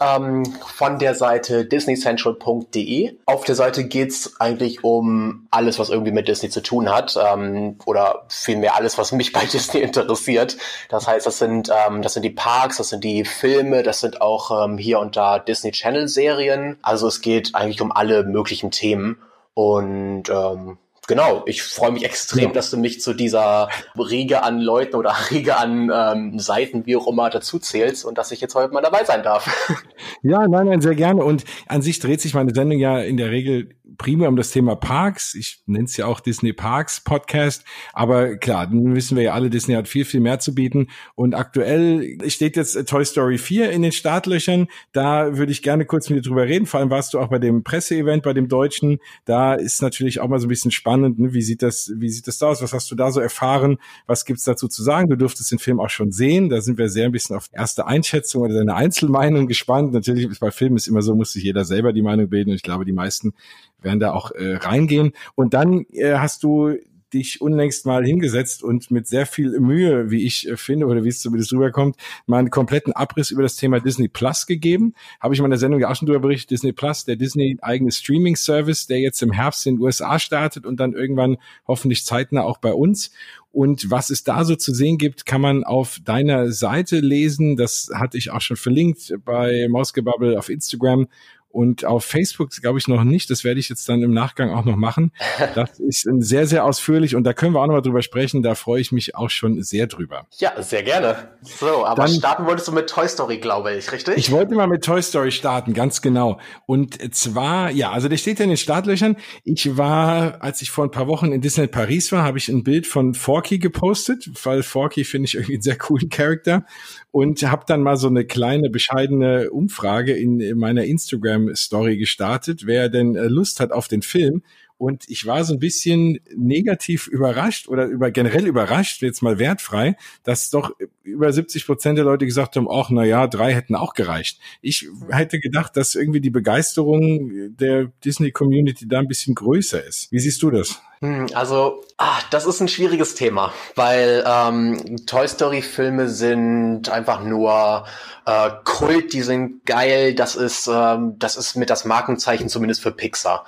ähm, von der Seite disneycentral.de. Auf der Seite geht's eigentlich um alles, was irgendwie mit Disney zu tun hat ähm, oder vielmehr alles, was mich bei Disney interessiert. Das heißt, das sind, ähm, das sind die Parks, das sind die Filme, das sind auch ähm, hier und da Disney Channel Serien. Also es geht eigentlich um alle möglichen Themen und ähm, Genau, ich freue mich extrem, ja. dass du mich zu dieser Riege an Leuten oder Riege an ähm, Seiten, wie auch immer, dazu zählst und dass ich jetzt heute mal dabei sein darf. Ja, nein, nein, sehr gerne. Und an sich dreht sich meine Sendung ja in der Regel primär um das Thema Parks. Ich nenne es ja auch Disney Parks Podcast. Aber klar, dann wissen wir ja alle, Disney hat viel, viel mehr zu bieten. Und aktuell steht jetzt Toy Story 4 in den Startlöchern. Da würde ich gerne kurz mit dir drüber reden. Vor allem warst du auch bei dem Presseevent, bei dem Deutschen. Da ist natürlich auch mal so ein bisschen spannend. Ne? Wie sieht das, wie sieht das da aus? Was hast du da so erfahren? Was gibt's dazu zu sagen? Du durftest den Film auch schon sehen. Da sind wir sehr ein bisschen auf erste Einschätzung oder deine Einzelmeinung gespannt. Natürlich bei Filmen ist immer so, muss sich jeder selber die Meinung bilden. Und ich glaube, die meisten werden da auch äh, reingehen. Und dann äh, hast du dich unlängst mal hingesetzt und mit sehr viel Mühe, wie ich äh, finde, oder wie es zumindest rüberkommt, mal einen kompletten Abriss über das Thema Disney Plus gegeben. Habe ich in meiner Sendung ja auch schon darüber berichtet. Disney Plus, der Disney eigene Streaming-Service, der jetzt im Herbst in den USA startet und dann irgendwann hoffentlich zeitnah auch bei uns. Und was es da so zu sehen gibt, kann man auf deiner Seite lesen. Das hatte ich auch schon verlinkt bei Mausgebubble auf Instagram. Und auf Facebook glaube ich noch nicht. Das werde ich jetzt dann im Nachgang auch noch machen. Das ist sehr, sehr ausführlich und da können wir auch noch mal drüber sprechen. Da freue ich mich auch schon sehr drüber. Ja, sehr gerne. So, aber dann, starten wolltest du mit Toy Story, glaube ich, richtig? Ich wollte mal mit Toy Story starten, ganz genau. Und zwar, ja, also der steht ja in den Startlöchern. Ich war, als ich vor ein paar Wochen in Disney Paris war, habe ich ein Bild von Forky gepostet, weil Forky finde ich irgendwie einen sehr coolen Charakter und habe dann mal so eine kleine bescheidene Umfrage in, in meiner Instagram Story gestartet, wer denn äh, Lust hat auf den Film und ich war so ein bisschen negativ überrascht oder über generell überrascht, jetzt mal wertfrei, dass doch über 70 Prozent der Leute gesagt haben, ach, na ja, drei hätten auch gereicht. Ich hätte gedacht, dass irgendwie die Begeisterung der Disney Community da ein bisschen größer ist. Wie siehst du das? Hm, also, ah, das ist ein schwieriges Thema, weil ähm, Toy Story Filme sind einfach nur äh, Kult, die sind geil. Das ist, ähm, das ist mit das Markenzeichen zumindest für Pixar.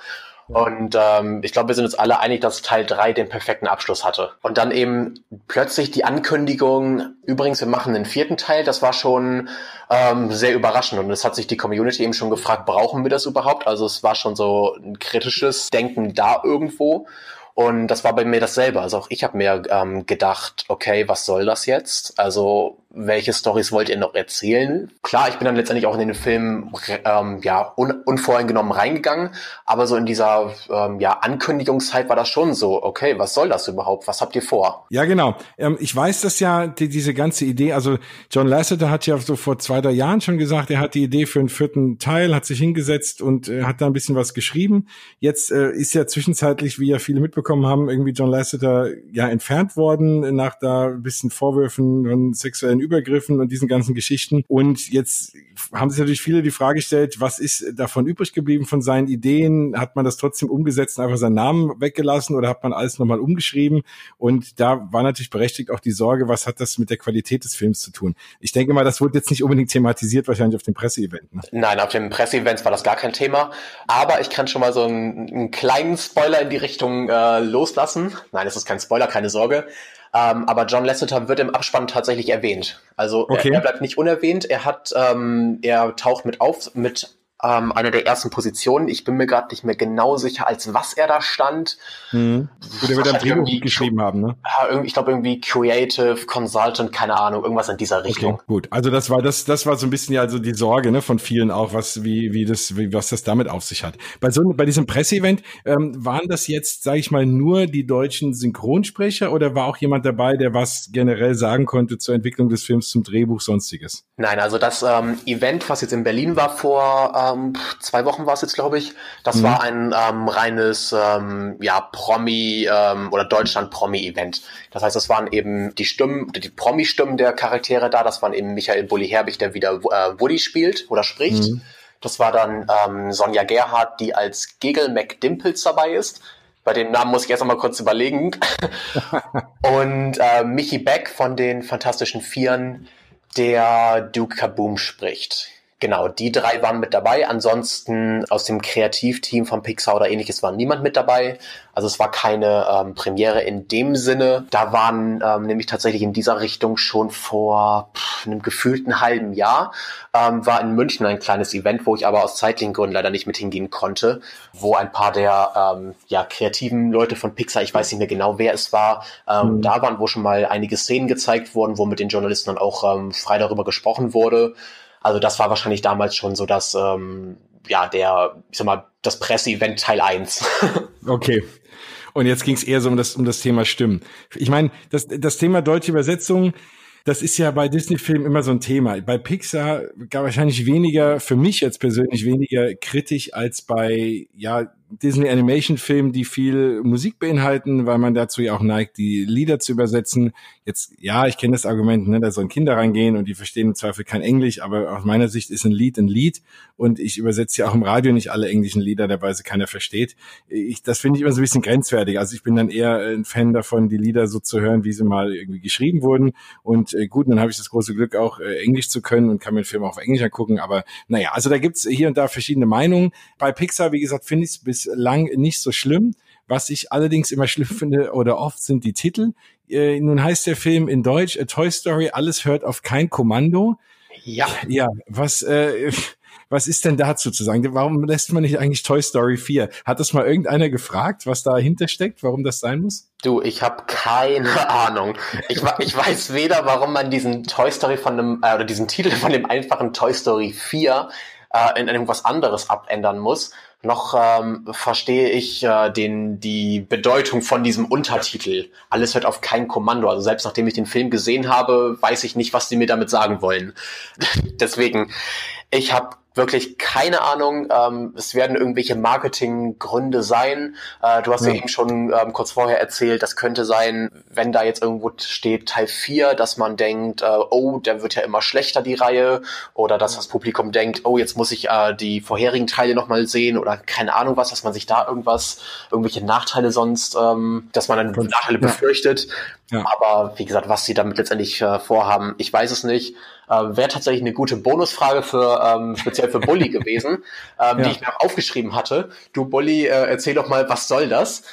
Und ähm, ich glaube, wir sind uns alle einig, dass Teil 3 den perfekten Abschluss hatte. Und dann eben plötzlich die Ankündigung, übrigens, wir machen einen vierten Teil, das war schon ähm, sehr überraschend. Und es hat sich die Community eben schon gefragt, brauchen wir das überhaupt? Also es war schon so ein kritisches Denken da irgendwo. Und das war bei mir dasselbe. Also auch ich habe mir ähm, gedacht, okay, was soll das jetzt? Also welche Stories wollt ihr noch erzählen? Klar, ich bin dann letztendlich auch in den Film ähm, ja un unvoreingenommen reingegangen, aber so in dieser ähm, ja Ankündigungszeit war das schon so, okay, was soll das überhaupt? Was habt ihr vor? Ja, genau. Ähm, ich weiß das ja, die, diese ganze Idee, also John Lasseter hat ja so vor zwei, drei Jahren schon gesagt, er hat die Idee für einen vierten Teil, hat sich hingesetzt und äh, hat da ein bisschen was geschrieben. Jetzt äh, ist ja zwischenzeitlich, wie ja viele mitbekommen haben, irgendwie John Lasseter ja entfernt worden nach da ein bisschen Vorwürfen von sexuellen Übergriffen und diesen ganzen Geschichten. Und jetzt haben sich natürlich viele die Frage gestellt, was ist davon übrig geblieben von seinen Ideen? Hat man das trotzdem umgesetzt und einfach seinen Namen weggelassen oder hat man alles nochmal umgeschrieben? Und da war natürlich berechtigt auch die Sorge, was hat das mit der Qualität des Films zu tun? Ich denke mal, das wurde jetzt nicht unbedingt thematisiert, wahrscheinlich auf dem Presseevent. Ne? Nein, auf dem Presseevent war das gar kein Thema. Aber ich kann schon mal so einen, einen kleinen Spoiler in die Richtung äh, loslassen. Nein, es ist kein Spoiler, keine Sorge. Ähm, aber John Lasseter wird im Abspann tatsächlich erwähnt. Also okay. er, er, bleibt nicht unerwähnt. Er hat, ähm, er taucht mit auf mit ähm, einer der ersten Positionen. Ich bin mir gerade nicht mehr genau sicher, als was er da stand. Mhm. Oder wird er ein Drehbuch geschrieben haben, ne? Ich glaube irgendwie Creative, Consultant, keine Ahnung, irgendwas in dieser Richtung. Okay, gut. Also das war das, das war so ein bisschen ja also die Sorge ne, von vielen auch, was wie wie das wie, was das damit auf sich hat. Bei so bei diesem Presseevent ähm, waren das jetzt, sage ich mal, nur die deutschen Synchronsprecher oder war auch jemand dabei, der was generell sagen konnte zur Entwicklung des Films, zum Drehbuch, sonstiges? Nein, also das ähm, Event, was jetzt in Berlin war vor äh, ähm, zwei Wochen war es jetzt, glaube ich. Das mhm. war ein ähm, reines ähm, ja, Promi- ähm, oder Deutschland-Promi-Event. Das heißt, das waren eben die Stimmen, die Promi-Stimmen der Charaktere da. Das waren eben Michael Bulli-Herbig, der wieder äh, Woody spielt oder spricht. Mhm. Das war dann ähm, Sonja Gerhardt, die als Giggle McDimples dabei ist. Bei dem Namen muss ich erst mal kurz überlegen. Und äh, Michi Beck von den Fantastischen Vieren, der Duke Kaboom spricht. Genau, die drei waren mit dabei. Ansonsten aus dem Kreativteam von Pixar oder ähnliches war niemand mit dabei. Also es war keine ähm, Premiere in dem Sinne. Da waren ähm, nämlich tatsächlich in dieser Richtung schon vor pff, einem gefühlten halben Jahr ähm, war in München ein kleines Event, wo ich aber aus zeitlichen Gründen leider nicht mit hingehen konnte, wo ein paar der ähm, ja, kreativen Leute von Pixar, ich weiß nicht mehr genau, wer es war, ähm, mhm. da waren, wo schon mal einige Szenen gezeigt wurden, wo mit den Journalisten dann auch ähm, frei darüber gesprochen wurde. Also das war wahrscheinlich damals schon so, dass ähm, ja der, ich sag mal, das Presseevent Teil 1. okay. Und jetzt ging es eher so um das, um das Thema Stimmen. Ich meine, das, das Thema deutsche Übersetzung, das ist ja bei Disney-Filmen immer so ein Thema. Bei Pixar gar wahrscheinlich weniger, für mich jetzt persönlich weniger kritisch als bei, ja, Disney Animation Filmen, die viel Musik beinhalten, weil man dazu ja auch neigt, die Lieder zu übersetzen. Jetzt, ja, ich kenne das Argument, ne, da sollen Kinder reingehen und die verstehen im Zweifel kein Englisch, aber aus meiner Sicht ist ein Lied ein Lied und ich übersetze ja auch im Radio nicht alle englischen Lieder, dabei sie keiner versteht. Ich, das finde ich immer so ein bisschen grenzwertig. Also ich bin dann eher ein Fan davon, die Lieder so zu hören, wie sie mal irgendwie geschrieben wurden. Und äh, gut, dann habe ich das große Glück, auch äh, Englisch zu können und kann mir den Film auch auf Englisch angucken. Aber naja, also da gibt's hier und da verschiedene Meinungen. Bei Pixar, wie gesagt, finde ich es bis bislang nicht so schlimm. Was ich allerdings immer schlimm finde oder oft sind die Titel. Äh, nun heißt der Film in Deutsch A Toy Story, alles hört auf kein Kommando. Ja. Ja, was, äh, was ist denn dazu zu sagen? Warum lässt man nicht eigentlich Toy Story 4? Hat das mal irgendeiner gefragt, was dahinter steckt, warum das sein muss? Du, ich habe keine Ahnung. Ich, ich weiß weder, warum man diesen Toy Story von dem, äh, oder diesen Titel von dem einfachen Toy Story 4 äh, in irgendwas anderes abändern muss, noch ähm, verstehe ich äh, den, die Bedeutung von diesem Untertitel. Alles hört auf kein Kommando. Also selbst nachdem ich den Film gesehen habe, weiß ich nicht, was die mir damit sagen wollen. Deswegen, ich habe wirklich keine Ahnung. Ähm, es werden irgendwelche Marketinggründe sein. Äh, du hast ja. eben schon ähm, kurz vorher erzählt, das könnte sein, wenn da jetzt irgendwo steht Teil 4, dass man denkt, äh, oh, der wird ja immer schlechter, die Reihe. Oder dass das Publikum denkt, oh, jetzt muss ich äh, die vorherigen Teile nochmal sehen oder keine Ahnung was, dass man sich da irgendwas, irgendwelche Nachteile sonst, ähm, dass man dann Nachteile ja. befürchtet. Ja. Aber wie gesagt, was sie damit letztendlich äh, vorhaben, ich weiß es nicht. Äh, Wäre tatsächlich eine gute Bonusfrage für ähm, speziell für Bully gewesen, ähm, ja. die ich mir auch aufgeschrieben hatte. Du Bully, äh, erzähl doch mal, was soll das?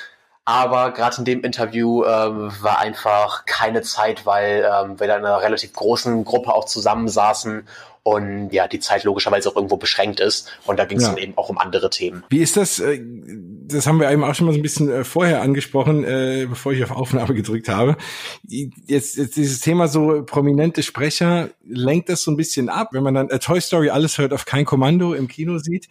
Aber gerade in dem Interview ähm, war einfach keine Zeit, weil ähm, wir da in einer relativ großen Gruppe auch zusammensaßen und ja, die Zeit logischerweise auch irgendwo beschränkt ist. Und da ging es ja. dann eben auch um andere Themen. Wie ist das? Äh, das haben wir eben auch schon mal so ein bisschen äh, vorher angesprochen, äh, bevor ich auf Aufnahme gedrückt habe. Jetzt, jetzt dieses Thema so prominente Sprecher lenkt das so ein bisschen ab. Wenn man dann A Toy Story alles hört auf kein Kommando im Kino sieht,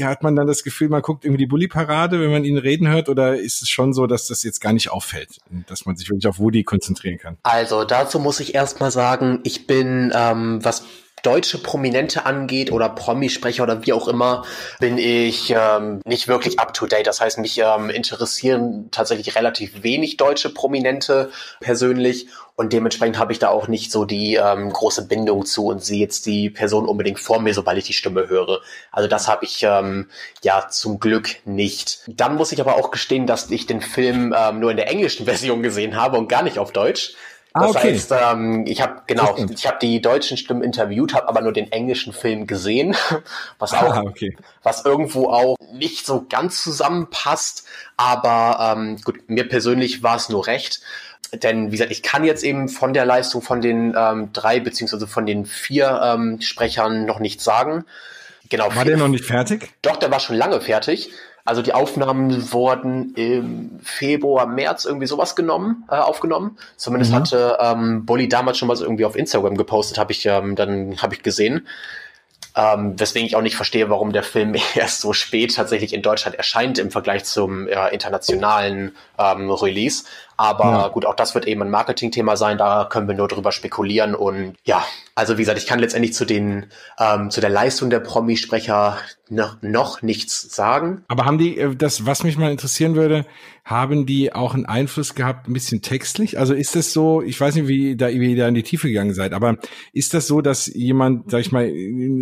hat man dann das Gefühl, man guckt irgendwie die Bully-Parade, wenn man ihn reden hört, oder ist es schon so, dass das jetzt gar nicht auffällt, dass man sich wirklich auf Woody konzentrieren kann? Also dazu muss ich erstmal sagen, ich bin, ähm, was deutsche Prominente angeht oder Promisprecher oder wie auch immer, bin ich ähm, nicht wirklich up to date. Das heißt, mich ähm, interessieren tatsächlich relativ wenig deutsche Prominente persönlich und dementsprechend habe ich da auch nicht so die ähm, große Bindung zu und sehe jetzt die Person unbedingt vor mir, sobald ich die Stimme höre. Also das habe ich ähm, ja zum Glück nicht. Dann muss ich aber auch gestehen, dass ich den Film ähm, nur in der englischen Version gesehen habe und gar nicht auf Deutsch. Ah, das okay. heißt, ähm, ich habe genau, ich habe die deutschen Stimmen interviewt, habe aber nur den englischen Film gesehen, was auch, ah, okay. was irgendwo auch nicht so ganz zusammenpasst. Aber ähm, gut, mir persönlich war es nur recht, denn wie gesagt, ich kann jetzt eben von der Leistung von den ähm, drei beziehungsweise von den vier ähm, Sprechern noch nichts sagen. Genau. War der noch nicht fertig? Doch, der war schon lange fertig. Also die Aufnahmen wurden im Februar, März irgendwie sowas genommen, äh, aufgenommen. Zumindest mhm. hatte ähm, Bolly damals schon mal so irgendwie auf Instagram gepostet, habe ich ähm, dann habe ich gesehen. Ähm, weswegen ich auch nicht verstehe, warum der Film erst so spät tatsächlich in Deutschland erscheint im Vergleich zum äh, internationalen ähm, Release. Aber ja. gut, auch das wird eben ein Marketingthema sein, da können wir nur drüber spekulieren. Und ja, also wie gesagt, ich kann letztendlich zu den ähm, zu der Leistung der Promisprecher noch, noch nichts sagen. Aber haben die, äh, das, was mich mal interessieren würde, haben die auch einen Einfluss gehabt, ein bisschen textlich? Also ist das so, ich weiß nicht, wie da, wie ihr da in die Tiefe gegangen seid, aber ist das so, dass jemand, sag ich mal,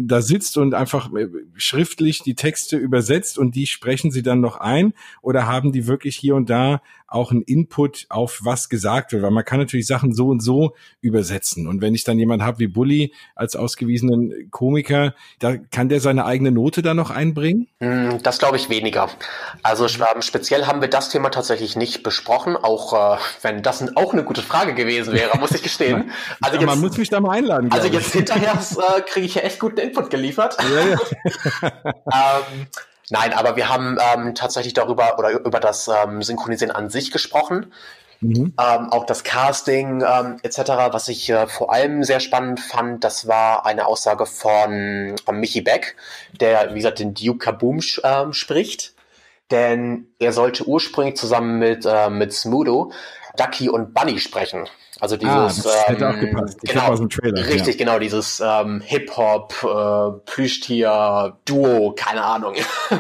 da sitzt und einfach äh, schriftlich die Texte übersetzt und die sprechen sie dann noch ein? Oder haben die wirklich hier und da auch ein Input auf was gesagt wird, weil man kann natürlich Sachen so und so übersetzen. Und wenn ich dann jemand habe wie Bully als ausgewiesenen Komiker, da kann der seine eigene Note da noch einbringen? Hm, das glaube ich weniger. Also ähm, speziell haben wir das Thema tatsächlich nicht besprochen, auch äh, wenn das auch eine gute Frage gewesen wäre, muss ich gestehen. Also jetzt, man muss mich da mal einladen. Also jetzt hinterher äh, kriege ich ja echt guten Input geliefert. Ja, ja. ähm, Nein, aber wir haben ähm, tatsächlich darüber oder über das ähm, Synchronisieren an sich gesprochen. Mhm. Ähm, auch das Casting ähm, etc., was ich äh, vor allem sehr spannend fand, das war eine Aussage von, von Michi Beck, der, wie gesagt, den Duke Kaboom äh, spricht. Denn er sollte ursprünglich zusammen mit, äh, mit Smudo Ducky und Bunny sprechen. Also ah, dieses, ah, hätte ähm, auch gepasst. Ich genau, aus dem Trailer, richtig, ja. genau, dieses ähm, Hip-Hop, äh, Plüschtier, Duo, keine Ahnung.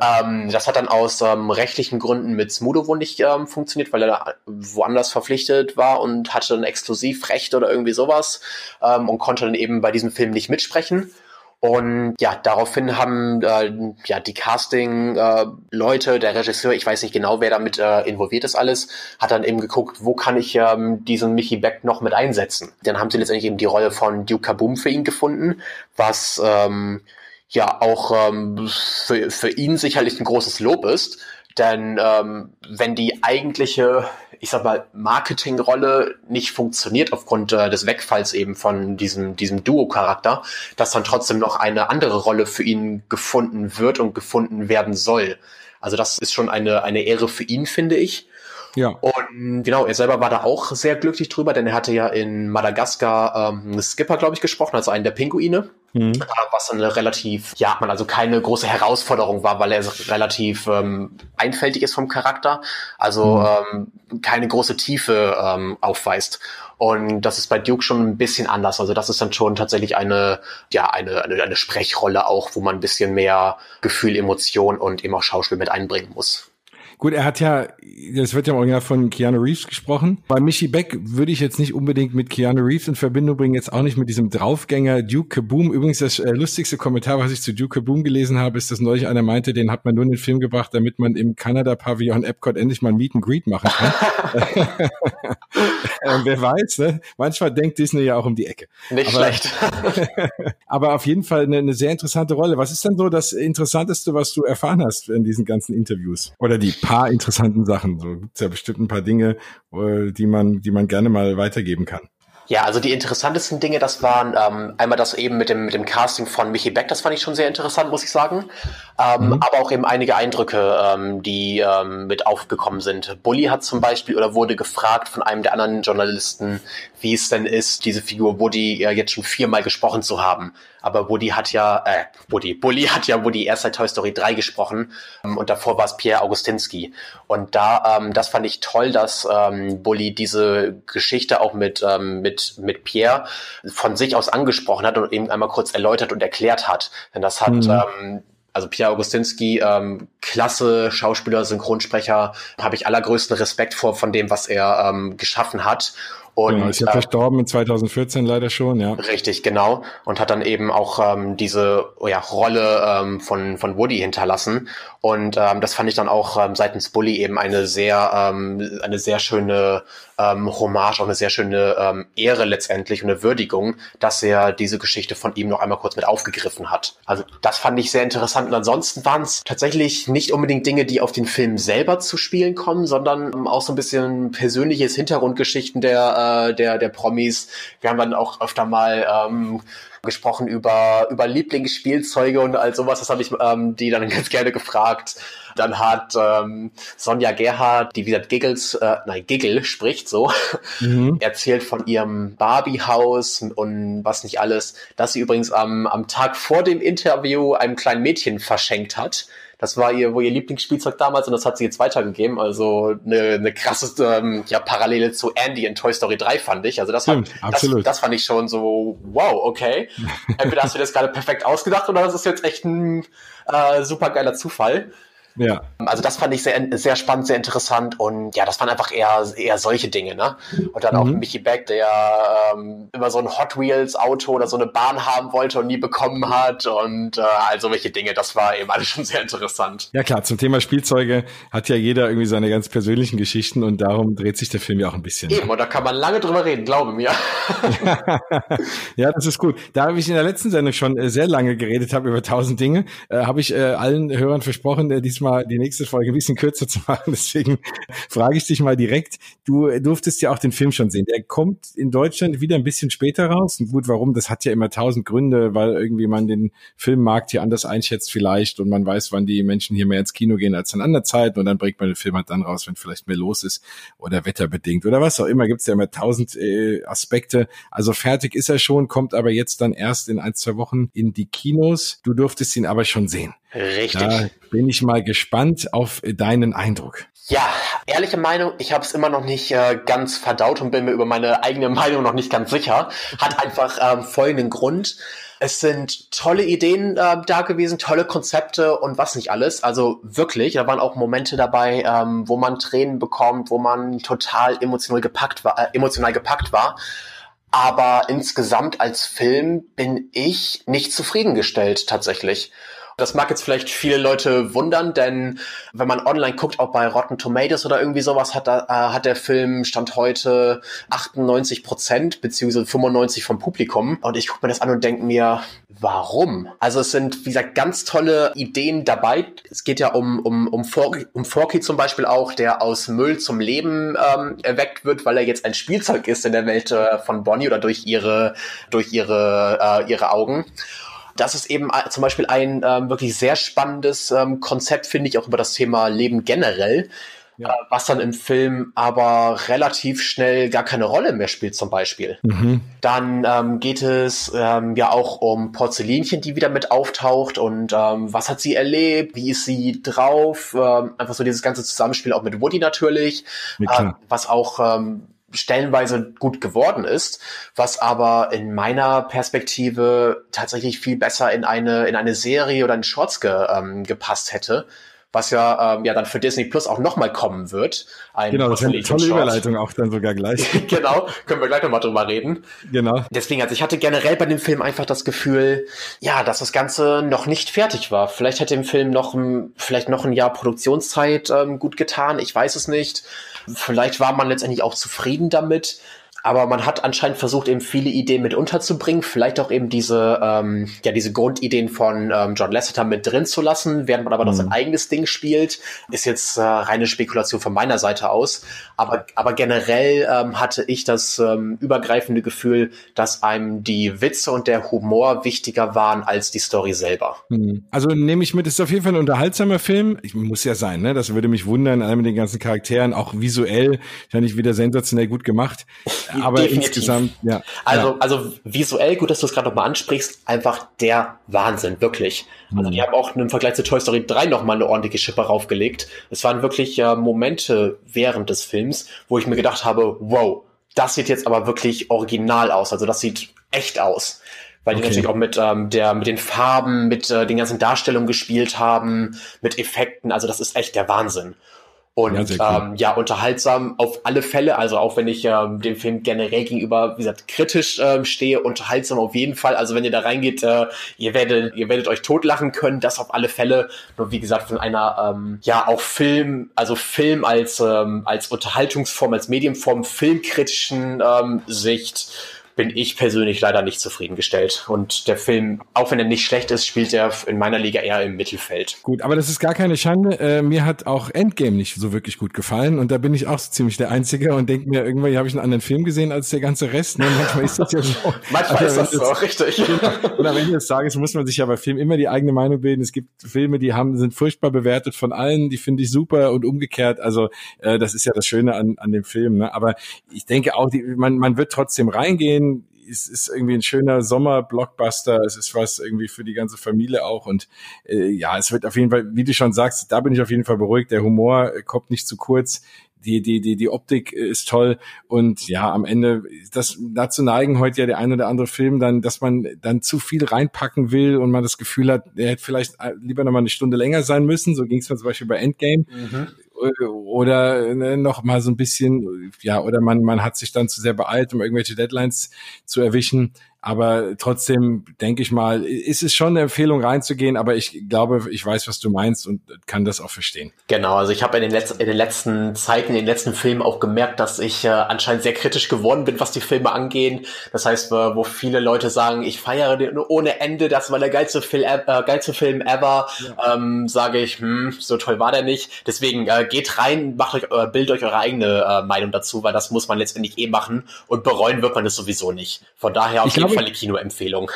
Ja. ähm, das hat dann aus ähm, rechtlichen Gründen mit Smudo wohl nicht ähm, funktioniert, weil er woanders verpflichtet war und hatte dann Exklusivrecht oder irgendwie sowas ähm, und konnte dann eben bei diesem Film nicht mitsprechen. Und ja, daraufhin haben äh, ja die Casting-Leute, äh, der Regisseur, ich weiß nicht genau, wer damit äh, involviert ist alles, hat dann eben geguckt, wo kann ich ähm, diesen Mickey Beck noch mit einsetzen. Dann haben sie letztendlich eben die Rolle von Duke Kaboom für ihn gefunden, was ähm, ja auch ähm, für, für ihn sicherlich ein großes Lob ist. Denn ähm, wenn die eigentliche ich sag mal, Marketingrolle nicht funktioniert aufgrund äh, des Wegfalls eben von diesem, diesem Duo-Charakter, dass dann trotzdem noch eine andere Rolle für ihn gefunden wird und gefunden werden soll. Also das ist schon eine, eine Ehre für ihn, finde ich. Ja. Und genau, er selber war da auch sehr glücklich drüber, denn er hatte ja in Madagaskar ähm, Skipper, glaube ich, gesprochen, also einen der Pinguine. Mhm. Äh, was eine relativ, ja, man also keine große Herausforderung war, weil er relativ ähm, einfältig ist vom Charakter, also mhm. ähm, keine große Tiefe ähm, aufweist. Und das ist bei Duke schon ein bisschen anders. Also das ist dann schon tatsächlich eine, ja, eine, eine, eine Sprechrolle auch, wo man ein bisschen mehr Gefühl, Emotion und eben auch Schauspiel mit einbringen muss. Gut, er hat ja, das wird ja im Original von Keanu Reeves gesprochen. Bei Michi Beck würde ich jetzt nicht unbedingt mit Keanu Reeves in Verbindung bringen, jetzt auch nicht mit diesem Draufgänger Duke Kaboom. Übrigens, das äh, lustigste Kommentar, was ich zu Duke Kaboom gelesen habe, ist, dass neulich einer meinte, den hat man nur in den Film gebracht, damit man im Kanada-Pavillon Epcot endlich mal ein Meet and Greet machen kann. äh, wer weiß, ne? Manchmal denkt Disney ja auch um die Ecke. Nicht aber, schlecht. aber auf jeden Fall eine, eine sehr interessante Rolle. Was ist denn so das Interessanteste, was du erfahren hast in diesen ganzen Interviews? Oder die paar interessanten Sachen. So gibt's ja bestimmt ein paar Dinge, äh, die man, die man gerne mal weitergeben kann. Ja, also die interessantesten Dinge, das waren ähm, einmal das eben mit dem, mit dem Casting von Michi Beck, das fand ich schon sehr interessant, muss ich sagen. Ähm, mhm. Aber auch eben einige Eindrücke, ähm, die ähm, mit aufgekommen sind. Bully hat zum Beispiel oder wurde gefragt von einem der anderen Journalisten, wie es denn ist, diese Figur Woody ja jetzt schon viermal gesprochen zu haben. Aber Woody hat ja, äh, Woody, Bully hat ja Woody erst seit Toy Story 3 gesprochen ähm, und davor war es Pierre Augustinski. Und da, ähm, das fand ich toll, dass ähm, Bully diese Geschichte auch mit, ähm, mit, mit Pierre von sich aus angesprochen hat und eben einmal kurz erläutert und erklärt hat. Denn das hat mhm. ähm, also Pierre Augustinski, ähm, klasse Schauspieler, Synchronsprecher, habe ich allergrößten Respekt vor von dem, was er ähm, geschaffen hat. Und, genau, ist ja äh, verstorben in 2014 leider schon, ja. Richtig, genau. Und hat dann eben auch ähm, diese oh ja, Rolle ähm, von, von Woody hinterlassen. Und ähm, das fand ich dann auch ähm, seitens Bully eben eine sehr, ähm, eine sehr schöne ähm, Hommage, auch eine sehr schöne ähm, Ehre letztendlich und eine Würdigung, dass er diese Geschichte von ihm noch einmal kurz mit aufgegriffen hat. Also das fand ich sehr interessant. Und ansonsten waren es tatsächlich nicht unbedingt Dinge, die auf den Film selber zu spielen kommen, sondern ähm, auch so ein bisschen persönliches Hintergrundgeschichten der, äh, der, der Promis. Wir haben dann auch öfter mal ähm, gesprochen über, über Lieblingsspielzeuge und all sowas. Das habe ich ähm, die dann ganz gerne gefragt. Dann hat ähm, Sonja Gerhardt, die wie gesagt Giggles, äh, nein, Giggle spricht so, mhm. erzählt von ihrem Barbie-Haus und was nicht alles, dass sie übrigens am, am Tag vor dem Interview einem kleinen Mädchen verschenkt hat das war ihr, wo ihr Lieblingsspielzeug damals und das hat sie jetzt weitergegeben. Also eine, eine krasse ähm, ja, Parallele zu Andy in Toy Story 3 fand ich. Also das, Stimmt, hat, das, das, fand ich schon so, wow, okay. Entweder hast du das gerade perfekt ausgedacht oder das ist jetzt echt ein äh, super geiler Zufall. Ja. Also das fand ich sehr, sehr spannend, sehr interessant und ja, das waren einfach eher, eher solche Dinge, ne? Und dann mhm. auch Mickey Beck, der ähm, immer so ein Hot Wheels Auto oder so eine Bahn haben wollte und nie bekommen hat und äh, also welche Dinge, das war eben alles schon sehr interessant. Ja klar, zum Thema Spielzeuge hat ja jeder irgendwie seine ganz persönlichen Geschichten und darum dreht sich der Film ja auch ein bisschen. Eben, und da kann man lange drüber reden, glaube mir. ja, das ist gut. Da habe ich in der letzten Sendung schon äh, sehr lange geredet habe über tausend Dinge, äh, habe ich äh, allen Hörern versprochen, äh, diesmal mal die nächste Folge ein bisschen kürzer zu machen. Deswegen frage ich dich mal direkt. Du durftest ja auch den Film schon sehen. Der kommt in Deutschland wieder ein bisschen später raus. Und gut, warum? Das hat ja immer tausend Gründe, weil irgendwie man den Filmmarkt hier anders einschätzt vielleicht und man weiß, wann die Menschen hier mehr ins Kino gehen als in anderen Zeiten und dann bringt man den Film halt dann raus, wenn vielleicht mehr los ist oder wetterbedingt oder was auch immer. Gibt es ja immer tausend äh, Aspekte. Also fertig ist er schon, kommt aber jetzt dann erst in ein, zwei Wochen in die Kinos. Du durftest ihn aber schon sehen. Richtig. Da bin ich mal gespannt auf deinen Eindruck. Ja, ehrliche Meinung, ich habe es immer noch nicht äh, ganz verdaut und bin mir über meine eigene Meinung noch nicht ganz sicher. Hat einfach ähm, folgenden Grund. Es sind tolle Ideen äh, da gewesen, tolle Konzepte und was nicht alles. Also wirklich, da waren auch Momente dabei, ähm, wo man Tränen bekommt, wo man total emotional gepackt war, äh, emotional gepackt war. Aber insgesamt als Film bin ich nicht zufriedengestellt tatsächlich. Das mag jetzt vielleicht viele Leute wundern, denn wenn man online guckt, auch bei Rotten Tomatoes oder irgendwie sowas, hat, äh, hat der Film Stand heute 98 Prozent beziehungsweise 95% vom Publikum. Und ich gucke mir das an und denke mir, warum? Also es sind, wie gesagt, ganz tolle Ideen dabei. Es geht ja um, um, um, Forky, um Forky zum Beispiel auch, der aus Müll zum Leben ähm, erweckt wird, weil er jetzt ein Spielzeug ist in der Welt äh, von Bonnie oder durch ihre, durch ihre, äh, ihre Augen. Das ist eben äh, zum Beispiel ein ähm, wirklich sehr spannendes ähm, Konzept, finde ich, auch über das Thema Leben generell. Ja. Äh, was dann im Film aber relativ schnell gar keine Rolle mehr spielt zum Beispiel. Mhm. Dann ähm, geht es ähm, ja auch um Porzellinchen, die wieder mit auftaucht und ähm, was hat sie erlebt, wie ist sie drauf, ähm, einfach so dieses ganze Zusammenspiel auch mit Woody natürlich, ja, äh, was auch ähm, stellenweise gut geworden ist, was aber in meiner Perspektive tatsächlich viel besser in eine, in eine Serie oder in Shorts ge, ähm, gepasst hätte was ja, ähm, ja dann für Disney Plus auch nochmal kommen wird. Ein genau, das ist eine tolle Überleitung auch dann sogar gleich. genau, können wir gleich nochmal drüber reden. Genau. Deswegen, also ich hatte generell bei dem Film einfach das Gefühl, ja, dass das Ganze noch nicht fertig war. Vielleicht hätte dem Film noch, ein, vielleicht noch ein Jahr Produktionszeit ähm, gut getan, ich weiß es nicht. Vielleicht war man letztendlich auch zufrieden damit. Aber man hat anscheinend versucht, eben viele Ideen mit unterzubringen, vielleicht auch eben diese, ähm, ja, diese Grundideen von ähm, John Lasseter mit drin zu lassen, während man aber noch mhm. sein eigenes Ding spielt. Ist jetzt äh, reine Spekulation von meiner Seite aus. Aber, aber generell ähm, hatte ich das ähm, übergreifende Gefühl, dass einem die Witze und der Humor wichtiger waren als die Story selber. Mhm. Also nehme ich mit, ist auf jeden Fall ein unterhaltsamer Film. Ich, muss ja sein, ne? Das würde mich wundern, alle mit den ganzen Charakteren, auch visuell, wahrscheinlich wieder sensationell gut gemacht. Aber Definitiv. insgesamt, ja. Also, ja. also visuell, gut, dass du es gerade nochmal ansprichst, einfach der Wahnsinn, wirklich. Mhm. Also die haben auch im Vergleich zu Toy Story 3 nochmal eine ordentliche Schippe raufgelegt. Es waren wirklich äh, Momente während des Films, wo ich mir gedacht habe, wow, das sieht jetzt aber wirklich original aus. Also das sieht echt aus weil die natürlich auch mit ähm, der mit den Farben, mit äh, den ganzen Darstellungen gespielt haben, mit Effekten. Also das ist echt der Wahnsinn. Und ja, cool. ähm, ja, unterhaltsam auf alle Fälle, also auch wenn ich ähm, dem Film generell gegenüber, wie gesagt, kritisch ähm, stehe, unterhaltsam auf jeden Fall. Also wenn ihr da reingeht, äh, ihr werdet, ihr werdet euch totlachen können, das auf alle Fälle. Nur wie gesagt, von einer ähm, ja auch Film, also Film als ähm, als Unterhaltungsform, als Medienform, filmkritischen ähm, Sicht bin ich persönlich leider nicht zufriedengestellt. Und der Film, auch wenn er nicht schlecht ist, spielt er in meiner Liga eher im Mittelfeld. Gut, aber das ist gar keine Schande. Äh, mir hat auch Endgame nicht so wirklich gut gefallen. Und da bin ich auch so ziemlich der Einzige und denke mir, irgendwann habe ich einen anderen Film gesehen als der ganze Rest. Ne? Manchmal ist das ja so. Manchmal also, ist das so, richtig. und am Ende des Tages muss man sich ja bei Filmen immer die eigene Meinung bilden. Es gibt Filme, die haben, sind furchtbar bewertet von allen, die finde ich super und umgekehrt. Also äh, das ist ja das Schöne an, an dem Film. Ne? Aber ich denke auch, die, man, man wird trotzdem reingehen es ist irgendwie ein schöner Sommer-Blockbuster. Es ist was irgendwie für die ganze Familie auch. Und äh, ja, es wird auf jeden Fall, wie du schon sagst, da bin ich auf jeden Fall beruhigt. Der Humor kommt nicht zu kurz. Die, die, die, die Optik ist toll. Und ja, am Ende, das, dazu neigen heute ja der ein oder andere Film dann, dass man dann zu viel reinpacken will und man das Gefühl hat, er hätte vielleicht lieber noch mal eine Stunde länger sein müssen. So ging es mir zum Beispiel bei Endgame. Mhm oder ne, noch mal so ein bisschen, ja, oder man, man hat sich dann zu sehr beeilt, um irgendwelche Deadlines zu erwischen. Aber trotzdem denke ich mal, ist es schon eine Empfehlung reinzugehen, aber ich glaube, ich weiß, was du meinst und kann das auch verstehen. Genau, also ich habe in, den letzten, in den letzten Zeiten, in den letzten Filmen auch gemerkt, dass ich äh, anscheinend sehr kritisch geworden bin, was die Filme angehen. Das heißt, wo viele Leute sagen, ich feiere den ohne Ende, das war der geilste Film, äh, geilste Film ever, ja. ähm, sage ich, hm, so toll war der nicht. Deswegen äh, geht rein, macht euch, äh, bildet euch eure eigene äh, Meinung dazu, weil das muss man letztendlich eh machen und bereuen wird man das sowieso nicht. Von daher auf ich jeden die Kinoempfehlung.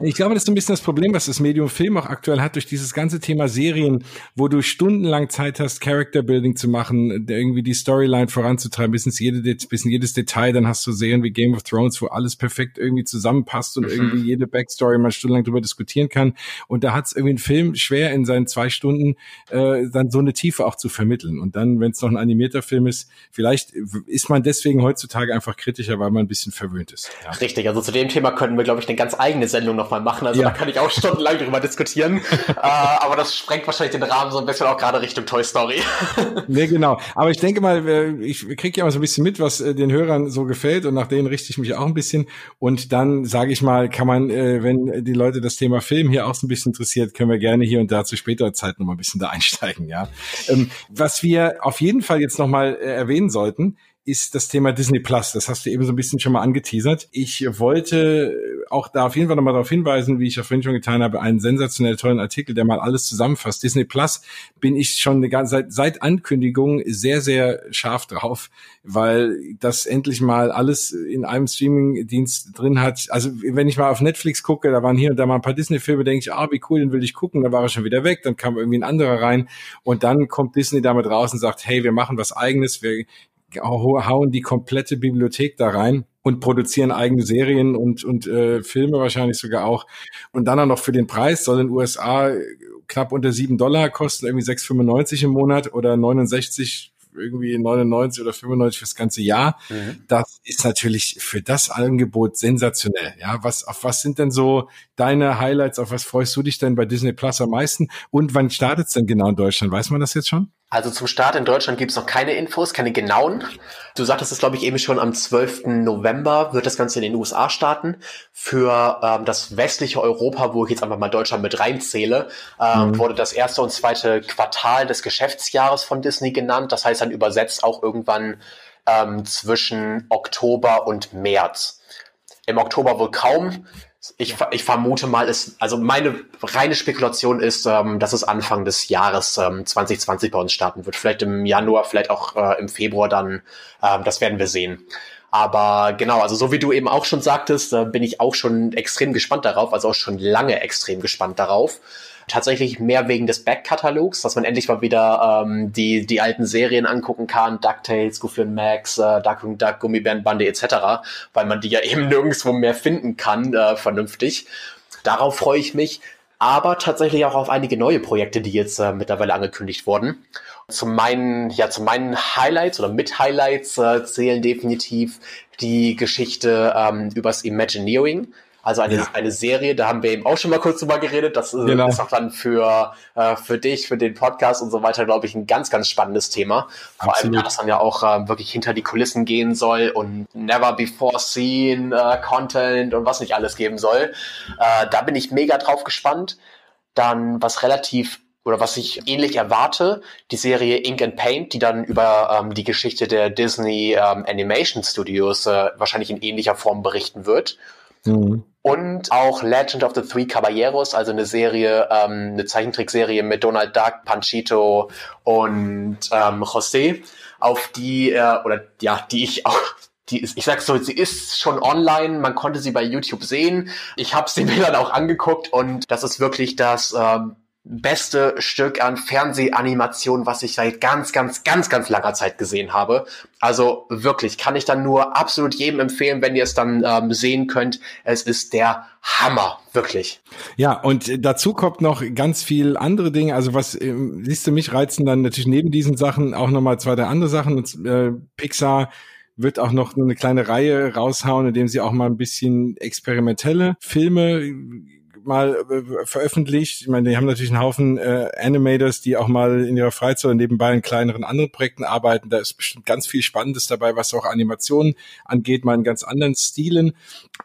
Ich glaube, das ist ein bisschen das Problem, was das Medium Film auch aktuell hat, durch dieses ganze Thema Serien, wo du stundenlang Zeit hast, Character Building zu machen, irgendwie die Storyline voranzutreiben, bis ins jede, bis in jedes Detail. Dann hast du Serien wie Game of Thrones, wo alles perfekt irgendwie zusammenpasst und mhm. irgendwie jede Backstory man stundenlang drüber diskutieren kann. Und da hat es irgendwie ein Film schwer in seinen zwei Stunden äh, dann so eine Tiefe auch zu vermitteln. Und dann, wenn es noch ein animierter Film ist, vielleicht ist man deswegen heutzutage einfach kritischer, weil man ein bisschen verwöhnt ist. Ja. Richtig, also zu dem Thema könnten wir, glaube ich, eine ganz eigene Sendung nochmal machen. Also ja. da kann ich auch stundenlang drüber diskutieren. äh, aber das sprengt wahrscheinlich den Rahmen so ein bisschen auch gerade Richtung Toy Story. nee, genau. Aber ich denke mal, ich kriege ja mal so ein bisschen mit, was äh, den Hörern so gefällt und nach denen richte ich mich auch ein bisschen. Und dann sage ich mal, kann man, äh, wenn die Leute das Thema Film hier auch so ein bisschen interessiert, können wir gerne hier und da zu späterer Zeit nochmal ein bisschen da einsteigen. Ja, ähm, Was wir auf jeden Fall jetzt nochmal äh, erwähnen sollten, ist das Thema Disney Plus. Das hast du eben so ein bisschen schon mal angeteasert. Ich wollte auch da auf jeden Fall nochmal darauf hinweisen, wie ich ja vorhin schon getan habe, einen sensationell tollen Artikel, der mal alles zusammenfasst. Disney Plus bin ich schon seit, seit Ankündigung sehr, sehr scharf drauf, weil das endlich mal alles in einem Streaming-Dienst drin hat. Also wenn ich mal auf Netflix gucke, da waren hier und da mal ein paar Disney-Filme, denke ich, ah, wie cool, den will ich gucken. Dann war er schon wieder weg, dann kam irgendwie ein anderer rein und dann kommt Disney damit raus und sagt, hey, wir machen was eigenes, wir hauen die komplette Bibliothek da rein und produzieren eigene Serien und, und äh, Filme wahrscheinlich sogar auch. Und dann auch noch für den Preis soll in den USA knapp unter sieben Dollar kosten, irgendwie 6,95 im Monat oder 69 irgendwie 99 oder 95 fürs ganze Jahr. Mhm. Das ist natürlich für das Angebot sensationell. Ja, was, auf was sind denn so deine Highlights? Auf was freust du dich denn bei Disney Plus am meisten? Und wann startet es denn genau in Deutschland? Weiß man das jetzt schon? Also zum Start in Deutschland gibt es noch keine Infos, keine genauen. Du sagtest es, glaube ich, eben schon am 12. November wird das Ganze in den USA starten. Für ähm, das westliche Europa, wo ich jetzt einfach mal Deutschland mit reinzähle, ähm, mhm. wurde das erste und zweite Quartal des Geschäftsjahres von Disney genannt. Das heißt dann übersetzt auch irgendwann ähm, zwischen Oktober und März. Im Oktober wohl kaum. Ich, ich vermute mal, ist, also meine reine Spekulation ist, ähm, dass es Anfang des Jahres ähm, 2020 bei uns starten wird. Vielleicht im Januar, vielleicht auch äh, im Februar dann. Ähm, das werden wir sehen. Aber genau, also so wie du eben auch schon sagtest, äh, bin ich auch schon extrem gespannt darauf, also auch schon lange extrem gespannt darauf. Tatsächlich mehr wegen des Backkatalogs, dass man endlich mal wieder ähm, die, die alten Serien angucken kann, DuckTales, Goofy und Max, äh, Darkwing Duck, Gummibärenbande etc., weil man die ja eben nirgendwo mehr finden kann, äh, vernünftig. Darauf freue ich mich aber tatsächlich auch auf einige neue Projekte, die jetzt äh, mittlerweile angekündigt wurden. Zu meinen, ja, zu meinen Highlights oder mit Highlights äh, zählen definitiv die Geschichte ähm, übers Imagineering. Also eine, ja. eine Serie, da haben wir eben auch schon mal kurz drüber geredet. Das äh, genau. ist auch dann für, äh, für dich, für den Podcast und so weiter, glaube ich, ein ganz, ganz spannendes Thema. Vor Absolut. allem, dass dann ja auch äh, wirklich hinter die Kulissen gehen soll und never before seen äh, Content und was nicht alles geben soll. Äh, da bin ich mega drauf gespannt. Dann, was relativ oder was ich ähnlich erwarte, die Serie Ink and Paint, die dann über ähm, die Geschichte der Disney ähm, Animation Studios äh, wahrscheinlich in ähnlicher Form berichten wird. Mhm. Und auch Legend of the Three Caballeros, also eine Serie, ähm, eine Zeichentrickserie mit Donald Duck, Panchito und ähm, José, auf die, äh, oder ja, die ich auch die ist, ich sag's so, sie ist schon online, man konnte sie bei YouTube sehen. Ich habe sie mir dann auch angeguckt und das ist wirklich das ähm, beste Stück an Fernsehanimation, was ich seit ganz, ganz, ganz, ganz langer Zeit gesehen habe. Also wirklich, kann ich dann nur absolut jedem empfehlen, wenn ihr es dann ähm, sehen könnt. Es ist der Hammer, wirklich. Ja, und dazu kommt noch ganz viel andere Dinge. Also was äh, siehst du mich reizen dann natürlich neben diesen Sachen auch nochmal zwei, drei andere Sachen. Und, äh, Pixar wird auch noch eine kleine Reihe raushauen, in dem sie auch mal ein bisschen experimentelle Filme mal äh, veröffentlicht. Ich meine, die haben natürlich einen Haufen äh, Animators, die auch mal in ihrer Freizeit und nebenbei in kleineren anderen Projekten arbeiten. Da ist bestimmt ganz viel Spannendes dabei, was auch Animationen angeht, mal in ganz anderen Stilen.